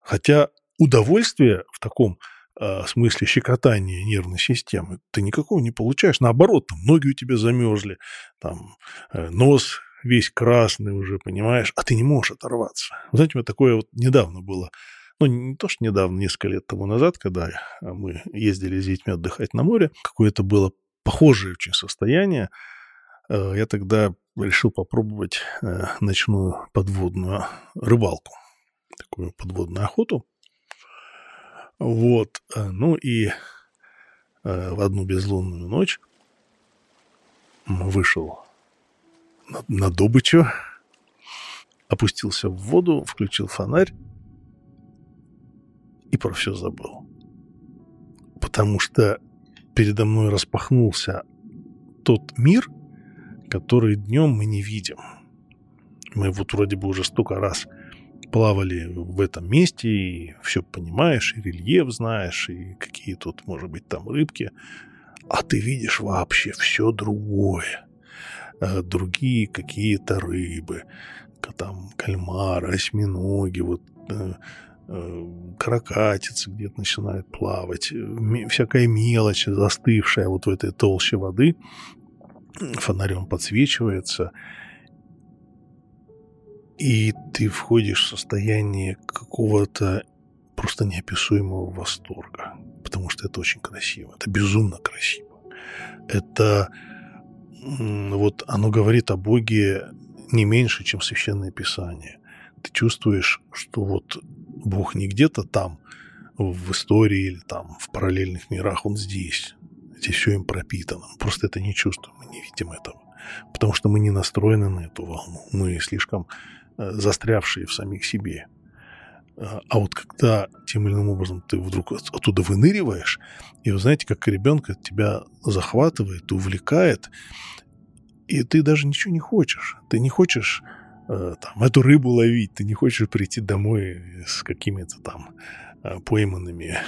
Хотя удовольствие в таком в смысле щекотания нервной системы, ты никакого не получаешь. Наоборот, там ноги у тебя замерзли, там э, нос весь красный уже, понимаешь, а ты не можешь оторваться. Знаете, у меня такое вот недавно было, ну, не то, что недавно, несколько лет тому назад, когда мы ездили с детьми отдыхать на море, какое-то было похожее очень состояние. Э, я тогда решил попробовать э, ночную подводную рыбалку, такую подводную охоту. Вот. Э, ну и э, в одну безлунную ночь вышел на, на добычу, опустился в воду, включил фонарь и про все забыл. Потому что передо мной распахнулся тот мир, который днем мы не видим. Мы вот вроде бы уже столько раз плавали в этом месте, и все понимаешь, и рельеф знаешь, и какие тут, может быть, там рыбки. А ты видишь вообще все другое. Э, другие какие-то рыбы, там кальмары, осьминоги, вот э, каракатицы где-то начинают плавать, всякая мелочь застывшая вот в этой толще воды фонарем подсвечивается, и ты входишь в состояние какого-то просто неописуемого восторга, потому что это очень красиво, это безумно красиво. Это вот оно говорит о Боге не меньше, чем Священное Писание. Ты чувствуешь, что вот Бог не где-то там, в истории или там в параллельных мирах, Он здесь. Здесь все им пропитано. Мы просто это не чувствуем, мы не видим этого. Потому что мы не настроены на эту волну. Мы слишком Э, застрявшие в самих себе. А, а вот когда тем или иным образом ты вдруг оттуда выныриваешь, и вы знаете, как ребенка тебя захватывает, увлекает, и ты даже ничего не хочешь. Ты не хочешь э, там, эту рыбу ловить, ты не хочешь прийти домой с какими-то там э, пойманными,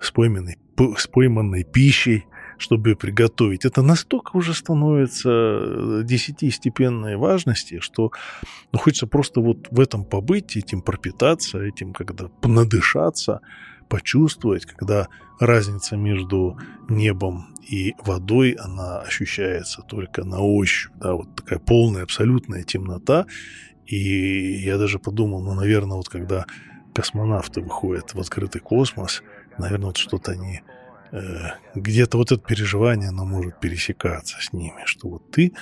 с пойманной, с пойманной пищей, чтобы приготовить, это настолько уже становится э, десятистепенной важности, что ну, хочется просто вот в этом побыть, этим пропитаться, этим когда надышаться, почувствовать, когда разница между небом и водой, она ощущается только на ощупь, да, вот такая полная, абсолютная темнота. И я даже подумал, ну, наверное, вот когда космонавты выходят в открытый космос, наверное, вот что-то они э, где-то вот это переживание, оно может пересекаться с ними, что вот ты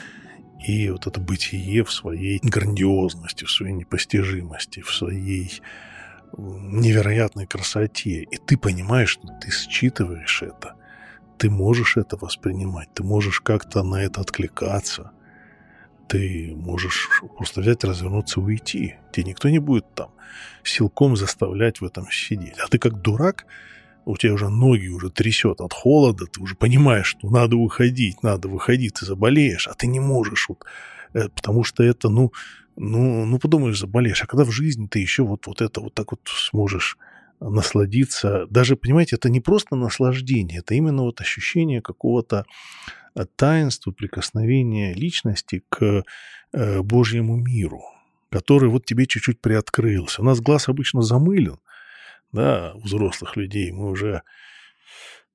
и вот это бытие в своей грандиозности, в своей непостижимости, в своей невероятной красоте. И ты понимаешь, что ты считываешь это, ты можешь это воспринимать, ты можешь как-то на это откликаться, ты можешь просто взять, развернуться, уйти. Тебе никто не будет там силком заставлять в этом сидеть. А ты как дурак, у тебя уже ноги уже трясет от холода, ты уже понимаешь, что надо выходить, надо выходить, ты заболеешь, а ты не можешь, вот, э, потому что это, ну, ну, ну, подумаешь, заболеешь. А когда в жизни ты еще вот, вот это вот так вот сможешь насладиться, даже, понимаете, это не просто наслаждение, это именно вот ощущение какого-то э, таинства, прикосновения личности к э, Божьему миру, который вот тебе чуть-чуть приоткрылся. У нас глаз обычно замылен, да, у взрослых людей. Мы уже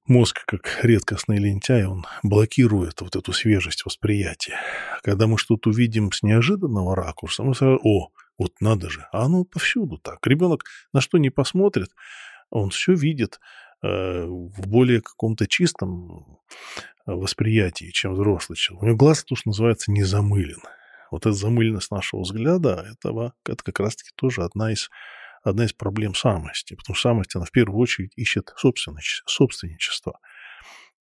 мозг, как редкостный лентяй, он блокирует вот эту свежесть восприятия. Когда мы что-то увидим с неожиданного ракурса, мы сразу, о, вот надо же, а оно повсюду так. Ребенок на что не посмотрит, он все видит э, в более каком-то чистом восприятии, чем взрослый человек. У него глаз, что называется, не замылен. Вот эта замыленность нашего взгляда, этого, это как раз-таки тоже одна из одна из проблем самости, потому что самость, она в первую очередь ищет собственничество.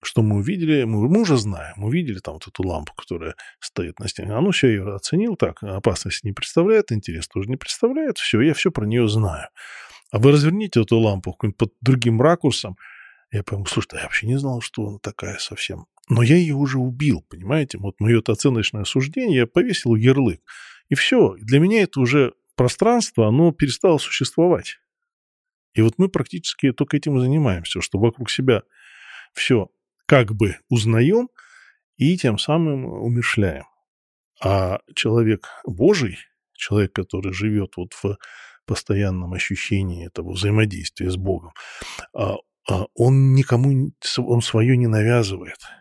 Что мы увидели? Мы, мы уже знаем. Мы увидели там вот эту лампу, которая стоит на стене. А все, я ее оценил. Так, опасности не представляет, интерес тоже не представляет. Все, я все про нее знаю. А вы разверните эту лампу под другим ракурсом, я пойму, слушай, я вообще не знал, что она такая совсем. Но я ее уже убил, понимаете? Вот мое оценочное суждение, я повесил ярлык. И все. Для меня это уже пространство, оно перестало существовать. И вот мы практически только этим и занимаемся, что вокруг себя все как бы узнаем и тем самым умершляем. А человек Божий, человек, который живет вот в постоянном ощущении этого взаимодействия с Богом, а, а он никому он свое не навязывает –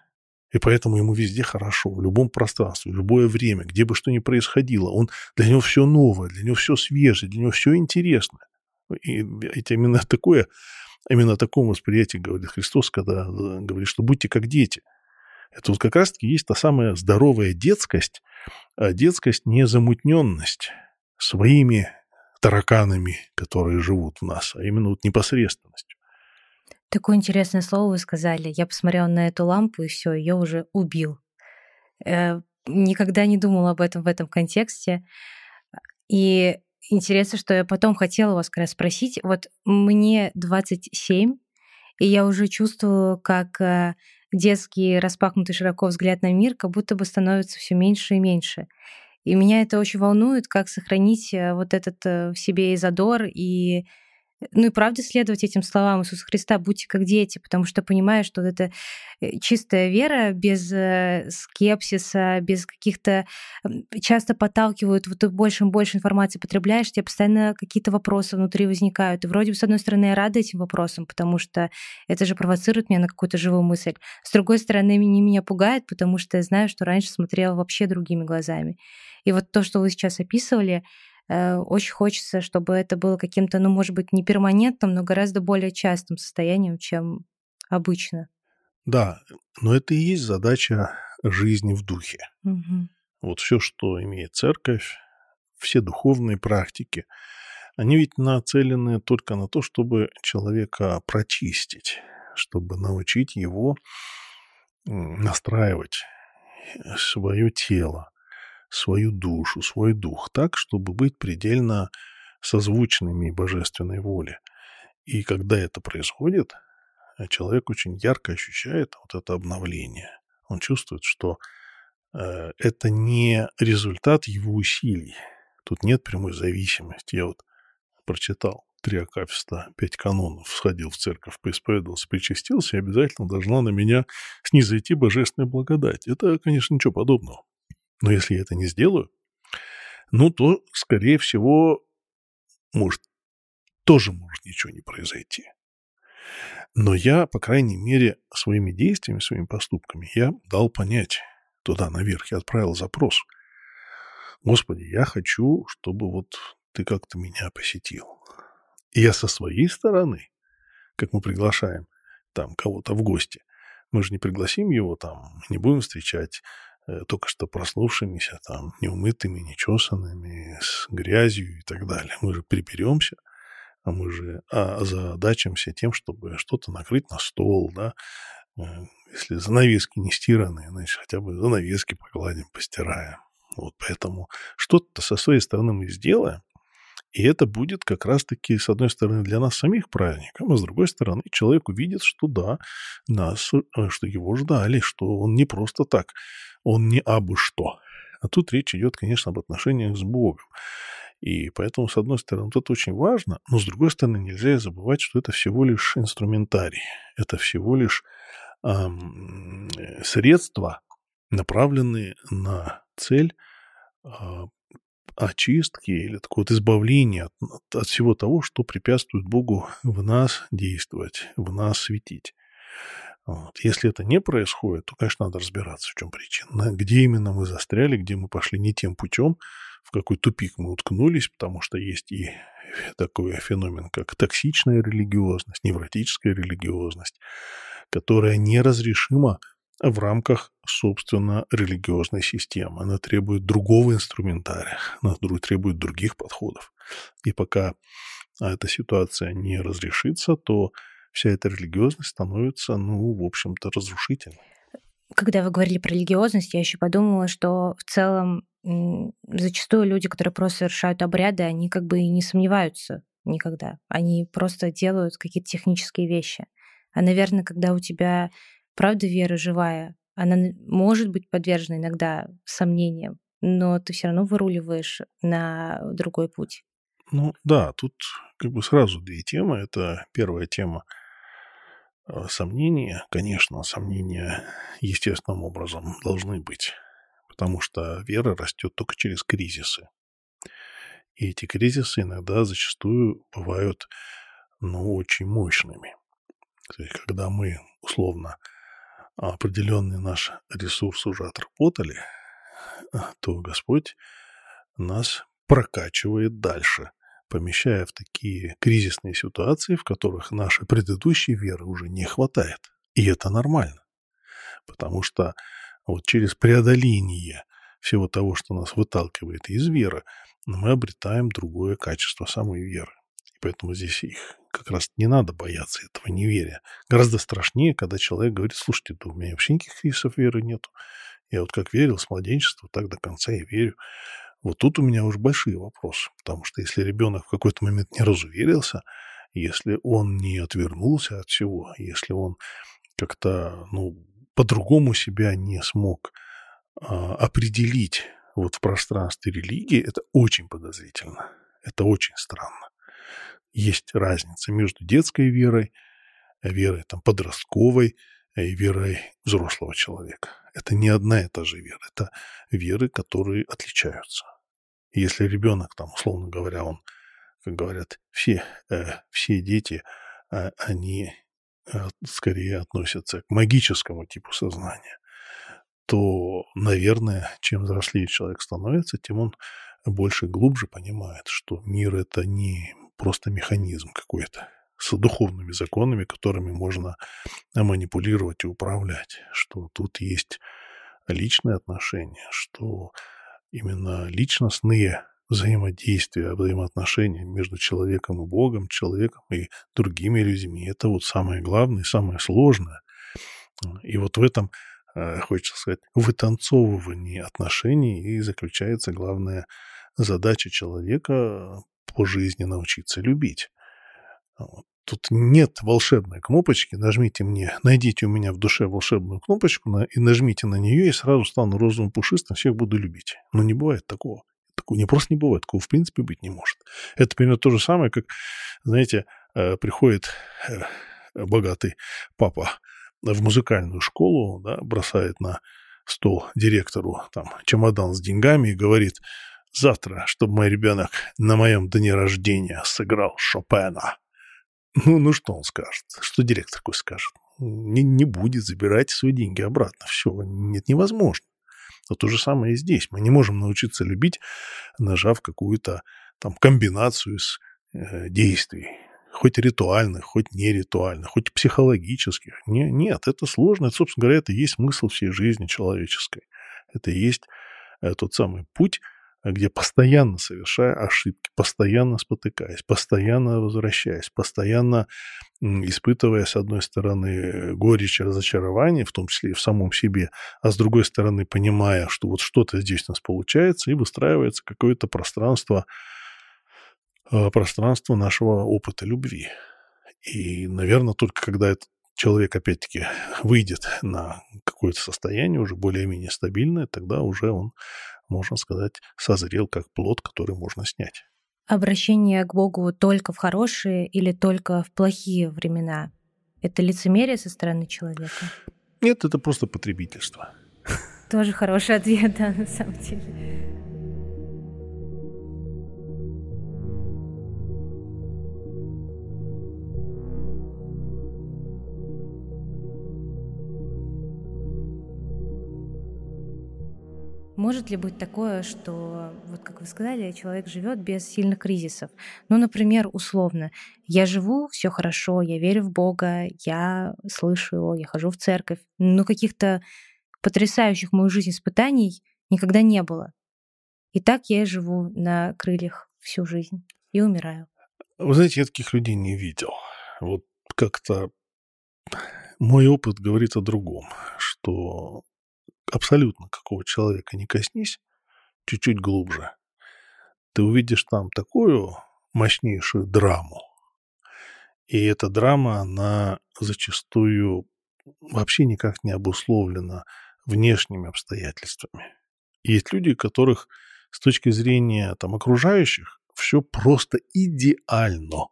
и поэтому ему везде хорошо, в любом пространстве, в любое время, где бы что ни происходило. Он, для него все новое, для него все свежее, для него все интересно. И это именно такое, именно о таком восприятии говорит Христос, когда э, говорит, что будьте как дети. Это вот как раз-таки есть та самая здоровая детскость, а детскость незамутненность своими тараканами, которые живут в нас, а именно вот непосредственностью. Такое интересное слово вы сказали. Я посмотрела на эту лампу, и все, ее уже убил. Э, никогда не думала об этом в этом контексте. И интересно, что я потом хотела вас как раз спросить. Вот мне 27, и я уже чувствую, как э, детский распахнутый широко взгляд на мир как будто бы становится все меньше и меньше. И меня это очень волнует, как сохранить э, вот этот в себе и задор, и ну и правда следовать этим словам Иисуса Христа, будьте как дети, потому что понимаю, что это э, чистая вера без э, скепсиса, без каких-то... Часто подталкивают, вот ты больше и больше информации потребляешь, тебе постоянно какие-то вопросы внутри возникают. И вроде бы, с одной стороны, я рада этим вопросам, потому что это же провоцирует меня на какую-то живую мысль. С другой стороны, не меня пугает, потому что я знаю, что раньше смотрела вообще другими глазами. И вот то, что вы сейчас описывали, очень хочется, чтобы это было каким-то, ну, может быть, не перманентным, но гораздо более частым состоянием, чем обычно. Да, но это и есть задача жизни в духе. Угу. Вот все, что имеет церковь, все духовные практики, они ведь нацелены только на то, чтобы человека прочистить, чтобы научить его настраивать свое тело, свою душу, свой дух так, чтобы быть предельно созвучными божественной воле. И когда это происходит, э, человек очень ярко ощущает вот это обновление. Он чувствует, что э, это не результат его усилий. Тут нет прямой зависимости. Я вот прочитал три акафиста, пять канонов, сходил в церковь, поисповедовался, причастился, и обязательно должна на меня снизойти божественная благодать. Это, конечно, ничего подобного. Но если я это не сделаю, ну, то, скорее всего, может, тоже может ничего не произойти. Но я, по крайней мере, своими действиями, своими поступками, я дал понять туда наверх, я отправил запрос. Господи, я хочу, чтобы вот ты как-то меня посетил. И я со своей стороны, как мы приглашаем там кого-то в гости, мы же не пригласим его там, не будем встречать только что проснувшимися, там, неумытыми, нечесанными, с грязью и так далее. Мы же приберемся, а мы же а, озадачимся тем, чтобы что-то накрыть на стол, да, э, если занавески не стираны, значит, хотя бы занавески погладим, постираем. Вот поэтому что-то со своей стороны мы сделаем, и это будет как раз-таки, с одной стороны, для нас самих праздником, а с другой стороны, человек увидит, что да, нас, э, что его ждали, что он не просто так, он не абы что. А тут речь идет, конечно, об отношениях с Богом. И поэтому, с одной стороны, вот это очень важно, но с другой стороны, нельзя забывать, что это всего лишь инструментарий. Это всего лишь эм, средства, направленные на цель э, очистки или такого вот избавления от, от всего того, что препятствует Богу в нас действовать, в нас светить. Вот. Если это не происходит, то, конечно, надо разбираться, в чем причина. Где именно мы застряли, где мы пошли не тем путем, в какой тупик мы уткнулись, потому что есть и такой феномен, как токсичная религиозность, невротическая религиозность, которая неразрешима в рамках, собственно, религиозной системы. Она требует другого инструментария, она требует других подходов. И пока эта ситуация не разрешится, то вся эта религиозность становится, ну, в общем-то, разрушительной. Когда вы говорили про религиозность, я еще подумала, что в целом зачастую люди, которые просто совершают обряды, они как бы и не сомневаются никогда. Они просто делают какие-то технические вещи. А, наверное, когда у тебя правда вера живая, она может быть подвержена иногда сомнениям, но ты все равно выруливаешь на другой путь. Ну да, тут как бы сразу две темы. Это первая тема сомнения. Конечно, сомнения естественным образом должны быть, потому что вера растет только через кризисы. И эти кризисы иногда зачастую бывают ну, очень мощными. То есть, когда мы условно определенный наш ресурс уже отработали, то Господь нас прокачивает дальше, помещая в такие кризисные ситуации, в которых нашей предыдущей веры уже не хватает. И это нормально, потому что вот через преодоление всего того, что нас выталкивает из веры, мы обретаем другое качество самой веры. И поэтому здесь их как раз не надо бояться этого неверия. Гораздо страшнее, когда человек говорит, слушайте, да у меня вообще никаких кризисов веры нету. Я вот как верил с младенчества, так до конца и верю. Вот тут у меня уже большие вопросы, потому что если ребенок в какой-то момент не разуверился, если он не отвернулся от всего, если он как-то, ну, по-другому себя не смог а, определить вот в пространстве религии, это очень подозрительно. Это очень странно есть разница между детской верой, верой там, подростковой верой взрослого человека. Это не одна и та же вера. Это веры, которые отличаются. Если ребенок, там, условно говоря, он, как говорят, все, э, все дети, э, они э, скорее относятся к магическому типу сознания, то, наверное, чем взрослее человек становится, тем он больше и глубже понимает, что мир — это не просто механизм какой-то с духовными законами, которыми можно манипулировать и управлять, что тут есть личные отношения, что именно личностные взаимодействия, взаимоотношения между человеком и Богом, человеком и другими людьми. Это вот самое главное, самое сложное. И вот в этом, э, хочется сказать, вытанцовывании отношений и заключается главная задача человека по жизни научиться любить. Тут нет волшебной кнопочки. Нажмите мне, найдите у меня в душе волшебную кнопочку на, и нажмите на нее, и сразу стану розовым пушистым, всех буду любить. Но не бывает такого. Такого не просто не бывает, такого в принципе быть не может. Это примерно то же самое, как, знаете, э, приходит э, богатый папа в музыкальную школу, да, бросает на стол директору там чемодан с деньгами и говорит, Завтра, чтобы мой ребенок на моем дне рождения сыграл Шопена. Ну, ну что он скажет? Что директор такой скажет? Не, не будет, забирать свои деньги обратно. Все, нет, невозможно. Но то же самое и здесь. Мы не можем научиться любить, нажав какую-то там комбинацию из э, действий. хоть ритуальных, хоть неритуальных, хоть психологических. Не, нет, это сложно. Это, собственно говоря, это и есть смысл всей жизни человеческой. Это и есть э, тот самый путь, где постоянно совершая ошибки, постоянно спотыкаясь, постоянно возвращаясь, постоянно испытывая, с одной стороны, горечь и разочарование, в том числе и в самом себе, а с другой стороны, понимая, что вот что-то здесь у нас получается, и выстраивается какое-то пространство, э, пространство нашего опыта любви. И, наверное, только когда этот человек, опять-таки, выйдет на какое-то состояние уже более-менее стабильное, тогда уже он можно сказать, созрел как плод, который можно снять. Обращение к Богу только в хорошие или только в плохие времена? Это лицемерие со стороны человека? Нет, это просто потребительство. Тоже хороший ответ, да, на самом деле. Может ли быть такое, что, вот как вы сказали, человек живет без сильных кризисов? Ну, например, условно, я живу, все хорошо, я верю в Бога, я слышу его, я хожу в церковь, но каких-то потрясающих мою жизнь испытаний никогда не было. И так я и живу на крыльях всю жизнь и умираю. Вы знаете, я таких людей не видел. Вот как-то мой опыт говорит о другом, что абсолютно какого человека не коснись, чуть-чуть глубже, ты увидишь там такую мощнейшую драму. И эта драма, она зачастую вообще никак не обусловлена внешними обстоятельствами. Есть люди, которых с точки зрения там, окружающих все просто идеально.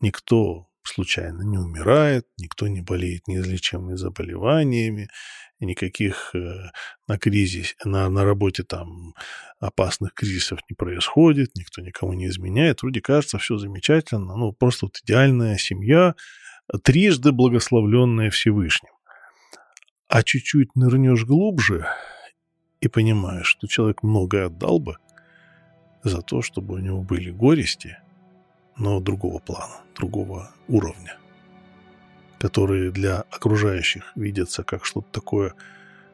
Никто случайно не умирает, никто не болеет неизлечимыми заболеваниями, никаких э, на кризис, на, на работе там опасных кризисов не происходит, никто никому не изменяет. Вроде кажется, все замечательно, ну, просто вот идеальная семья, трижды благословленная Всевышним. А чуть-чуть нырнешь глубже и понимаешь, что человек многое отдал бы за то, чтобы у него были горести, но другого плана, другого уровня которые для окружающих видятся как что-то такое,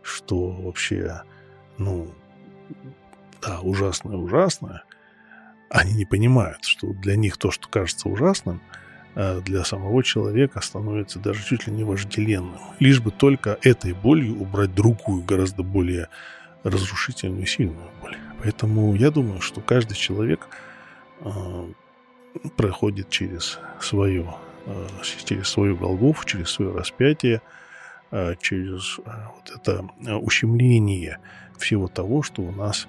что вообще, ну, да, ужасное-ужасное, они не понимают, что для них то, что кажется ужасным, а для самого человека становится даже чуть ли не вожделенным. Лишь бы только этой болью убрать другую, гораздо более разрушительную сильную боль. Поэтому я думаю, что каждый человек э, проходит через свое Э, через свою Голгофу, через свое распятие, э, через э, вот это ущемление всего того, что у нас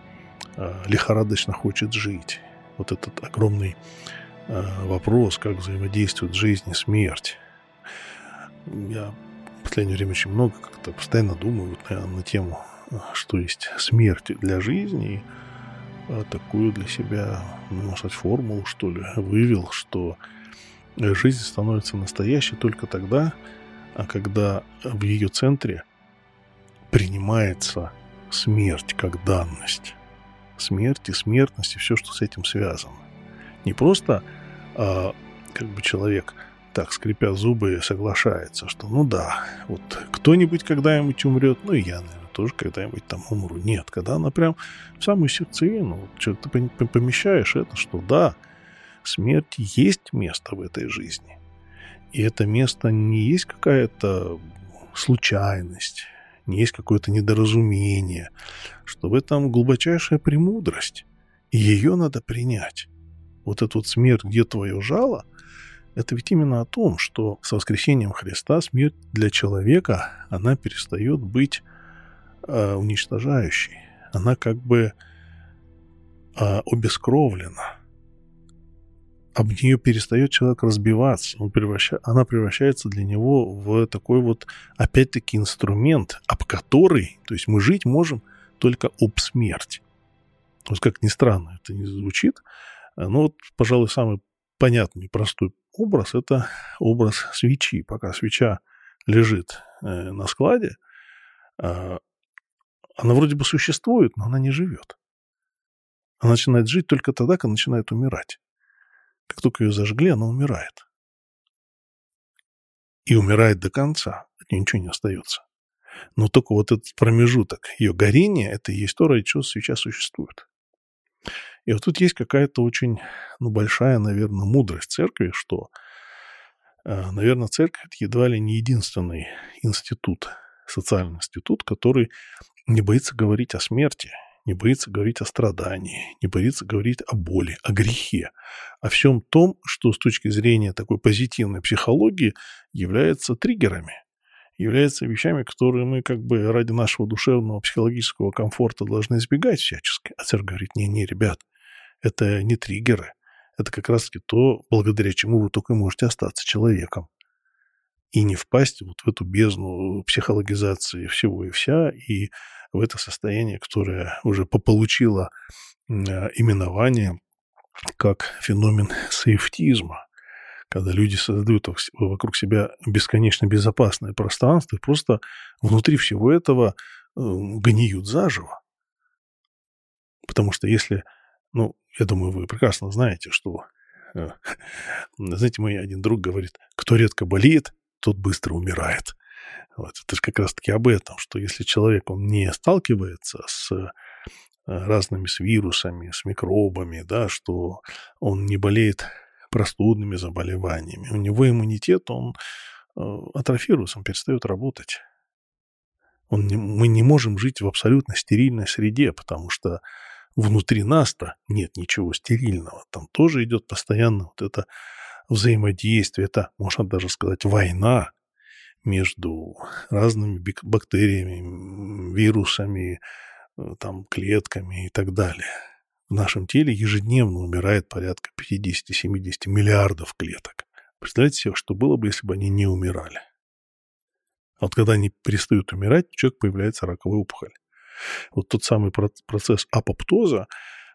лихорадочно хочет жить. Вот этот огромный вопрос, как взаимодействует жизнь и смерть. Я в последнее время очень много как-то постоянно думаю вот, на, на тему, что есть смерть для жизни. И такую для себя, можно сказать, формулу, что ли, вывел, что жизнь становится настоящей только тогда, а когда в ее центре принимается смерть как данность. Смерть и смертность и все, что с этим связано. Не просто а, как бы человек так, скрипя зубы, соглашается, что ну да, вот кто-нибудь когда-нибудь умрет, ну и я, наверное, тоже когда-нибудь там умру. Нет, когда она прям в самую сердцевину, что ты помещаешь это, что да, смерть есть место в этой жизни. И это место не есть какая-то случайность, не есть какое-то недоразумение, что в этом глубочайшая премудрость. И ее надо принять. Вот эта вот смерть, где твое жало, это ведь именно о том, что с воскресением Христа смерть для человека, она перестает быть э, уничтожающей. Она как бы э, обескровлена об нее перестает человек разбиваться, он превраща... она превращается для него в такой вот, опять-таки, инструмент, об который, то есть мы жить можем только об смерти. Вот как ни странно это не звучит, но вот, пожалуй, самый понятный простой образ – это образ свечи. Пока свеча лежит э, на складе, э, она вроде бы существует, но она не живет. Она начинает жить только тогда, когда начинает умирать. Как только ее зажгли, она умирает. И умирает до конца. От нее ничего не остается. Но только вот этот промежуток ее горения, это и есть то, ради чего свеча существует. И вот тут есть какая-то очень ну, большая, наверное, мудрость церкви, что, э, наверное, церковь – это едва ли не единственный институт, социальный институт, который не боится говорить о смерти, не боится говорить о страдании, не боится говорить о боли, о грехе, о всем том, что с точки зрения такой позитивной психологии является триггерами, является вещами, которые мы как бы ради нашего душевного психологического комфорта должны избегать всячески. А церковь говорит, не-не, ребят, это не триггеры, это как раз-таки то, благодаря чему вы только можете остаться человеком и не впасть вот в эту бездну психологизации всего и вся, и в это состояние, которое уже получило именование как феномен сейфтизма, когда люди создают вокруг себя бесконечно безопасное пространство и просто внутри всего этого э, гниют заживо. Потому что если, ну, я думаю, вы прекрасно знаете, что, э, знаете, мой один друг говорит, кто редко болеет, тот быстро умирает. Вот, это же как раз-таки об этом, что если человек, он не сталкивается с э, разными с вирусами, с микробами, да, что он не болеет простудными заболеваниями. У него иммунитет, он э, атрофируется, он перестает работать. Он не, мы не можем жить в абсолютно стерильной среде, потому что внутри нас-то нет ничего стерильного. Там тоже идет постоянно вот это взаимодействие, это, можно даже сказать, война между разными бактериями, вирусами, э, там, клетками и так далее. В нашем теле ежедневно умирает порядка 50-70 миллиардов клеток. Представляете себе, что было бы, если бы они не умирали? А вот когда они перестают умирать, у человека появляется раковая опухоль. Вот тот самый процесс апоптоза,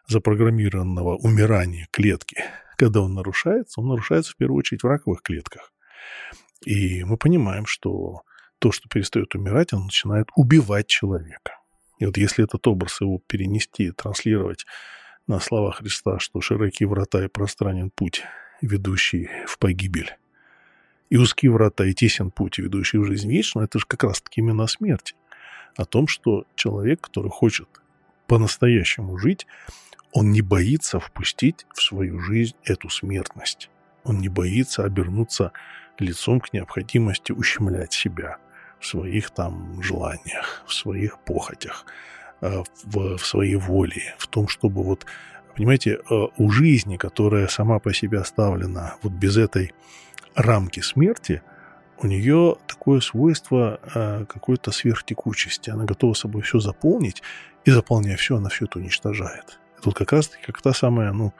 запрограммированного умирания клетки, когда он нарушается, он нарушается в первую очередь в раковых клетках. И мы понимаем, что то, что перестает умирать, оно начинает убивать человека. И вот если этот образ его перенести, транслировать на слова Христа, что широкие врата и пространен путь, ведущий в погибель, и узкие врата и тесен путь, ведущий в жизнь вечную, это же как раз-таки именно о смерти. О том, что человек, который хочет по-настоящему жить, он не боится впустить в свою жизнь эту смертность. Он не боится обернуться лицом к необходимости ущемлять себя в своих там желаниях, в своих похотях, Э, в, в своей воле, в том, чтобы вот, понимаете, э, у жизни, которая сама по себе оставлена вот без этой рамки смерти, у нее такое свойство э, какой-то сверхтекучести. Она готова собой все заполнить, и заполняя все, она все это уничтожает. И тут как раз-таки как та самая, ну,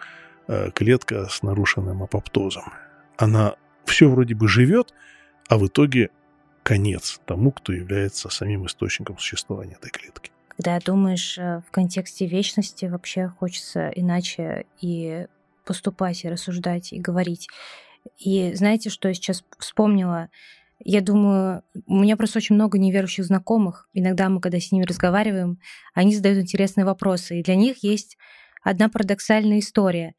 клетка с нарушенным апоптозом. Она все вроде бы живет, а в итоге конец тому, кто является самим источником существования этой клетки когда думаешь э, в контексте вечности, вообще хочется иначе и поступать, и рассуждать, и говорить. И знаете, что я сейчас вспомнила? Я думаю, у меня просто очень много неверующих знакомых. Иногда мы, когда с ними разговариваем, они задают интересные вопросы. И для них есть одна парадоксальная история.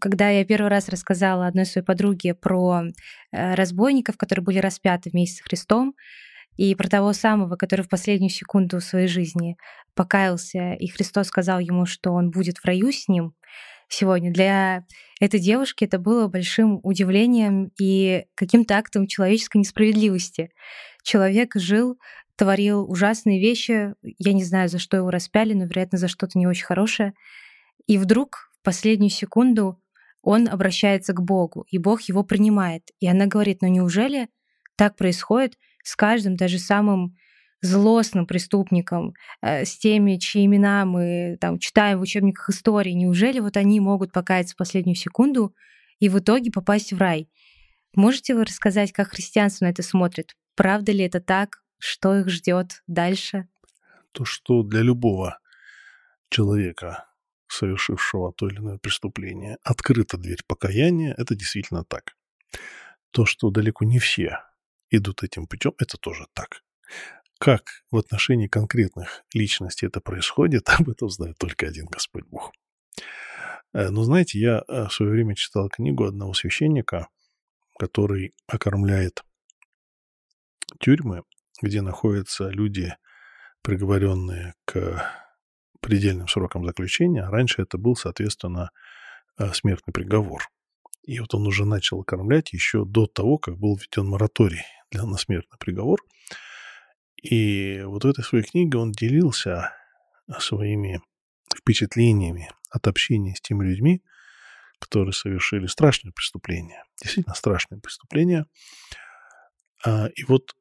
Когда я первый раз рассказала одной своей подруге про э, разбойников, которые были распяты вместе с Христом, и про того самого, который в последнюю секунду своей жизни покаялся, и Христос сказал ему, что он будет в раю с ним сегодня. Для этой девушки это было большим удивлением и каким-то актом человеческой несправедливости. Человек жил, творил ужасные вещи, я не знаю, за что его распяли, но, вероятно, за что-то не очень хорошее. И вдруг последнюю секунду он обращается к Богу, и Бог его принимает. И она говорит, ну неужели так происходит, с каждым, даже самым злостным преступником, э, с теми, чьи имена мы там читаем в учебниках истории, неужели вот они могут покаяться в последнюю секунду и в итоге попасть в рай? Можете вы рассказать, как христианство на это смотрит? Правда ли это так? Что их ждет дальше? То, что для любого человека, совершившего то или иное преступление, открыта дверь покаяния, это действительно так. То, что далеко не все идут этим путем, это тоже так. Как в отношении конкретных личностей это происходит, об этом знает только один Господь Бог. Э, но знаете, я э, в свое время читал книгу одного священника, который окормляет тюрьмы, где находятся люди, приговоренные к предельным срокам заключения. Раньше это был, соответственно, э, смертный приговор. И вот он уже начал окормлять еще до того, как был введен мораторий для на смертный приговор. И вот в этой своей книге он делился своими впечатлениями от общения с теми людьми, которые совершили страшные преступления, действительно страшные преступления. А, и вот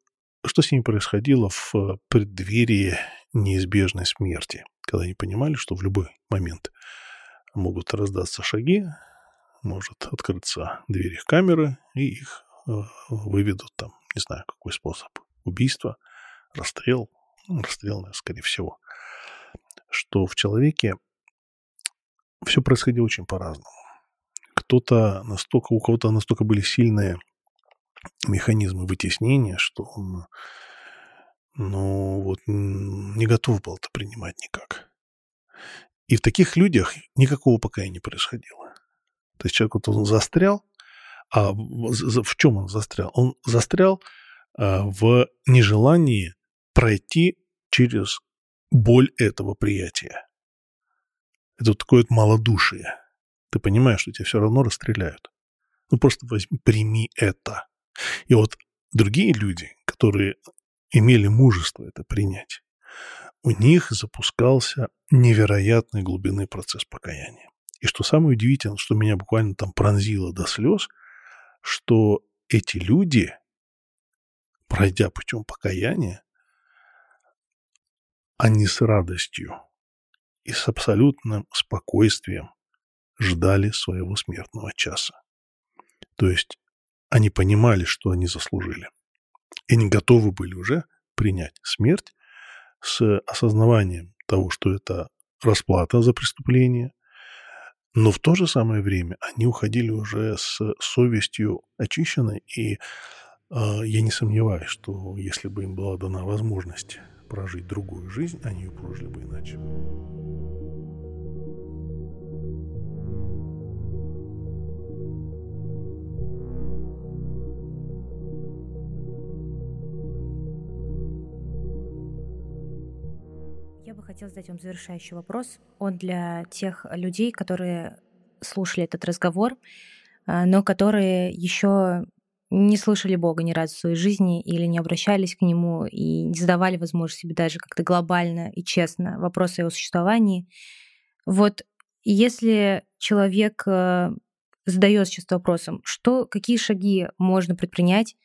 что с ними происходило в преддверии неизбежной смерти, когда они понимали, что в любой момент могут раздаться шаги, может открыться дверь их камеры, и их э, выведут там, не знаю, какой способ убийства, расстрел, ну, расстрел, скорее всего, что в человеке все происходило очень по-разному. Кто-то настолько, у кого-то настолько были сильные механизмы вытеснения, что он, ну, вот, не готов был это принимать никак. И в таких людях никакого покаяния не происходило. То есть человек вот он застрял, а в чем он застрял? Он застрял а, в нежелании пройти через боль этого приятия. Это вот такое вот малодушие. Ты понимаешь, что тебя все равно расстреляют. Ну просто возьми, прими это. И вот другие люди, которые имели мужество это принять, у них запускался невероятной глубины процесс покаяния. И что самое удивительное, что меня буквально там пронзило до слез, что эти люди, пройдя путем покаяния, они с радостью и с абсолютным спокойствием ждали своего смертного часа. То есть они понимали, что они заслужили. И они готовы были уже принять смерть с осознаванием того, что это расплата за преступление, но в то же самое время они уходили уже с совестью очищенной, и э, я не сомневаюсь, что если бы им была дана возможность прожить другую жизнь, они ее прожили бы иначе. Хотела задать вам завершающий вопрос. Он для тех людей, которые слушали этот разговор, а, но которые еще не слышали Бога ни разу в своей жизни или не обращались к Нему и не задавали, возможно, себе даже как-то глобально и честно вопрос о его существовании. Вот если человек э, задается сейчас вопросом, что, какие шаги можно предпринять,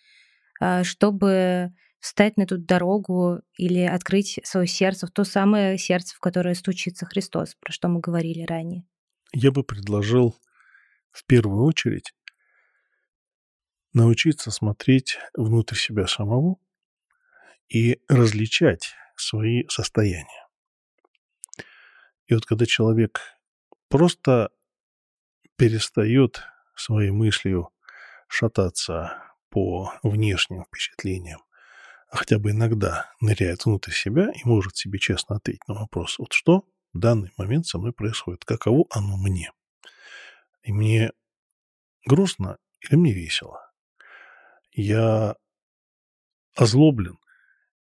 э, чтобы встать на эту дорогу или открыть свое сердце в то самое сердце, в которое стучится Христос, про что мы говорили ранее? Я бы предложил в первую очередь научиться смотреть внутрь себя самого и различать свои состояния. И вот когда человек просто перестает своей мыслью шататься по внешним впечатлениям, а хотя бы иногда ныряет внутрь себя и может себе честно ответить на вопрос, вот что в данный момент со мной происходит, каково оно мне. И мне грустно или мне весело я озлоблен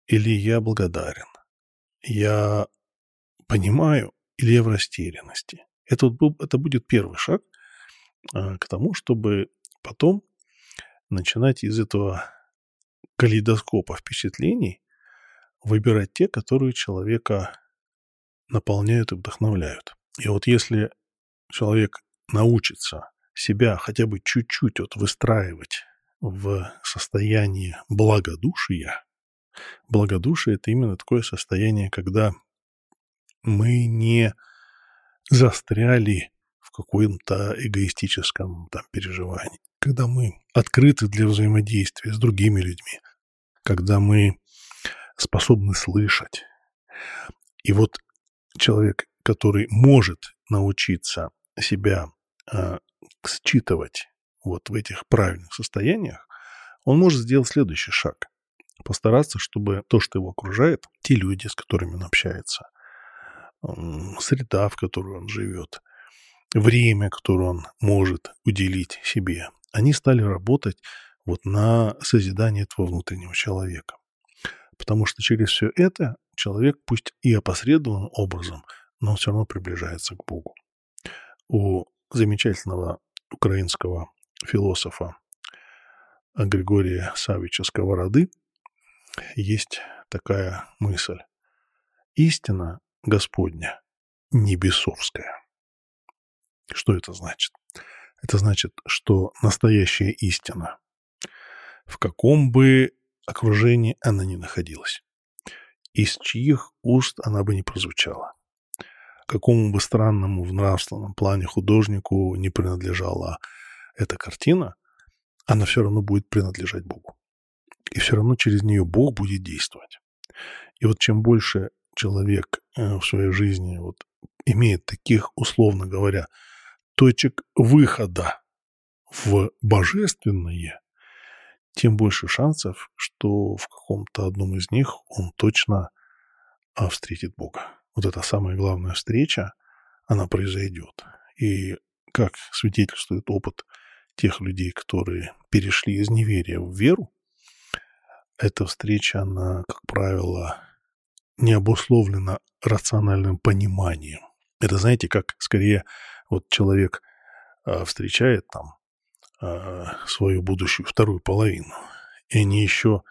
или я благодарен, я понимаю или я в растерянности. Это, вот, это будет первый шаг а, к тому, чтобы потом начинать из этого калейдоскопа впечатлений выбирать те, которые человека наполняют и вдохновляют. И вот если человек научится себя хотя бы чуть-чуть вот выстраивать в состоянии благодушия. Благодушие – это именно такое состояние, когда мы не застряли в каком-то эгоистическом там, переживании, когда мы открыты для взаимодействия с другими людьми, когда мы способны слышать. И вот человек, который может научиться себя э, считывать вот в этих правильных состояниях, он может сделать следующий шаг. Постараться, чтобы то, что его окружает, те люди, с которыми он общается, среда, в которой он живет, время, которое он может уделить себе, они стали работать вот на созидание этого внутреннего человека. Потому что через все это человек, пусть и опосредованным образом, но он все равно приближается к Богу. У замечательного украинского философа Григория Савича Сковороды есть такая мысль. Истина Господня небесовская. Что это значит? Это значит, что настоящая истина, в каком бы окружении она ни находилась, из чьих уст она бы не прозвучала, какому бы странному в нравственном плане художнику не принадлежала эта картина, она все равно будет принадлежать Богу. И все равно через нее Бог будет действовать. И вот чем больше человек э, в своей жизни вот имеет таких, условно говоря, точек выхода в божественное, тем больше шансов, что в каком-то одном из них он точно а, встретит Бога. Вот эта самая главная встреча, она произойдет. И как свидетельствует опыт тех людей, которые перешли из неверия в веру, эта встреча, она, как правило, не обусловлена рациональным пониманием. Это, знаете, как скорее вот человек э, встречает там э, свою будущую вторую половину, и они еще,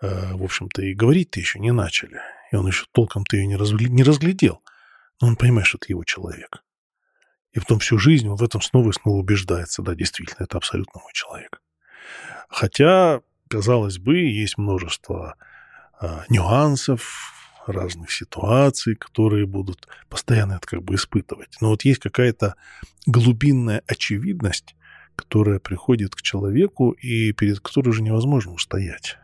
э, в общем-то, и говорить-то еще не начали, и он еще толком-то ее не, разгля... не разглядел, но он понимает, что это его человек. И потом всю жизнь он в этом снова и снова убеждается, да, действительно, это абсолютно мой человек. Хотя, казалось бы, есть множество нюансов, разных ситуаций, которые будут постоянно это как бы испытывать. Но вот есть какая-то глубинная очевидность, которая приходит к человеку и перед которой уже невозможно устоять.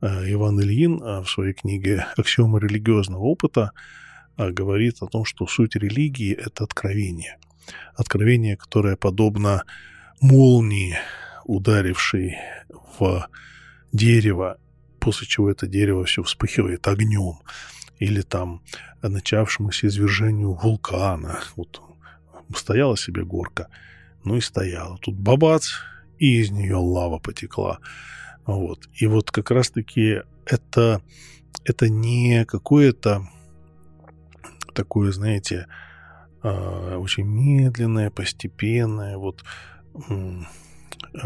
Э, Иван Ильин э, в своей книге «Аксиомы религиозного опыта» э, говорит о том, что суть религии – это откровение. Откровение, которое подобно молнии, ударившей в дерево после чего это дерево все вспыхивает огнем, или там начавшемуся извержению вулкана. Вот стояла себе горка, ну и стояла. Тут бабац, и из нее лава потекла. Вот. И вот как раз-таки это, это не какое-то такое, знаете, а, очень медленное, постепенное вот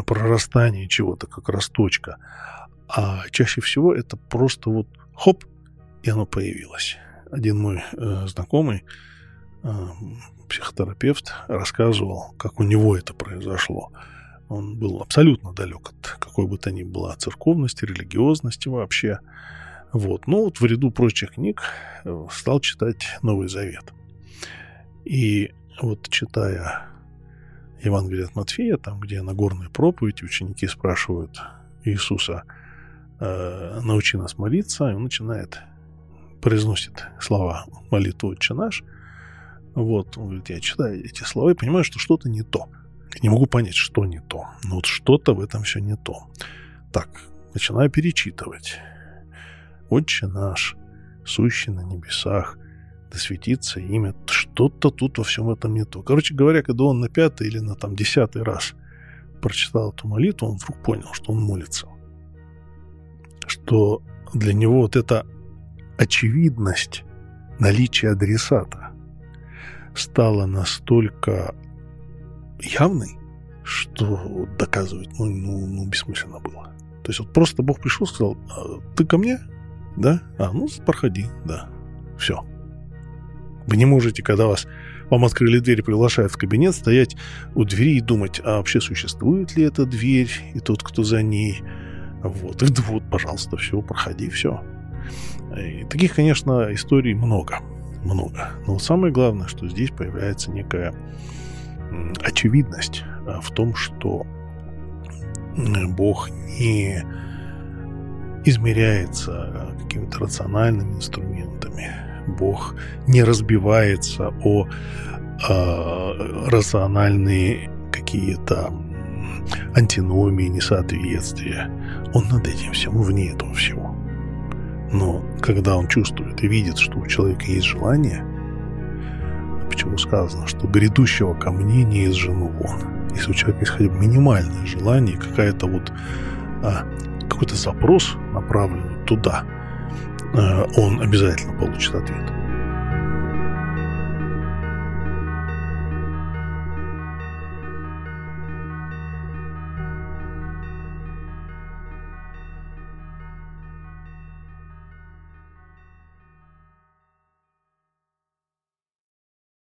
прорастание чего-то, как росточка, а чаще всего это просто вот хоп, и оно появилось. Один мой э, знакомый, э, психотерапевт, рассказывал, как у него это произошло. Он был абсолютно далек от какой бы то ни было церковности, религиозности вообще. Вот. Но вот в ряду прочих книг э, стал читать Новый Завет. И вот читая Евангелие от Матфея, там, где Нагорная проповедь, ученики спрашивают Иисуса – э, научи нас молиться, и он начинает, произносит слова молитвы «Отче наш». Вот, он говорит, я читаю эти слова и понимаю, что что-то не то. Не могу понять, что не то. Но вот что-то в этом все не то. Так, начинаю перечитывать. «Отче наш, сущий на небесах, да светится имя». Что-то тут во всем этом не то. Короче говоря, когда он на пятый или на там десятый раз прочитал эту молитву, он вдруг понял, что он молится что для него вот эта очевидность наличия адресата стала настолько явной, что доказывать ну, ну, ну, бессмысленно было. То есть вот просто Бог пришел сказал, «А, ты ко мне? Да? А, ну, проходи, да. Все. Вы не можете, когда вас вам открыли дверь и приглашают в кабинет, стоять у двери и думать, а вообще существует ли эта дверь и тот, кто за ней, вот, и вот, пожалуйста, все, проходи, все. И таких, конечно, историй много, много. Но самое главное, что здесь появляется некая очевидность а, в том, что Бог не измеряется а, какими-то рациональными инструментами. Бог не разбивается о э, рациональные какие-то антиномии, несоответствия. Он над этим всем, вне этого всего. Но когда он чувствует и видит, что у человека есть желание, чего сказано, что грядущего ко мне не изжену вон. Если у человека есть хотя бы минимальное желание, какая-то вот а, какой-то запрос направленный туда, а, он обязательно получит ответ.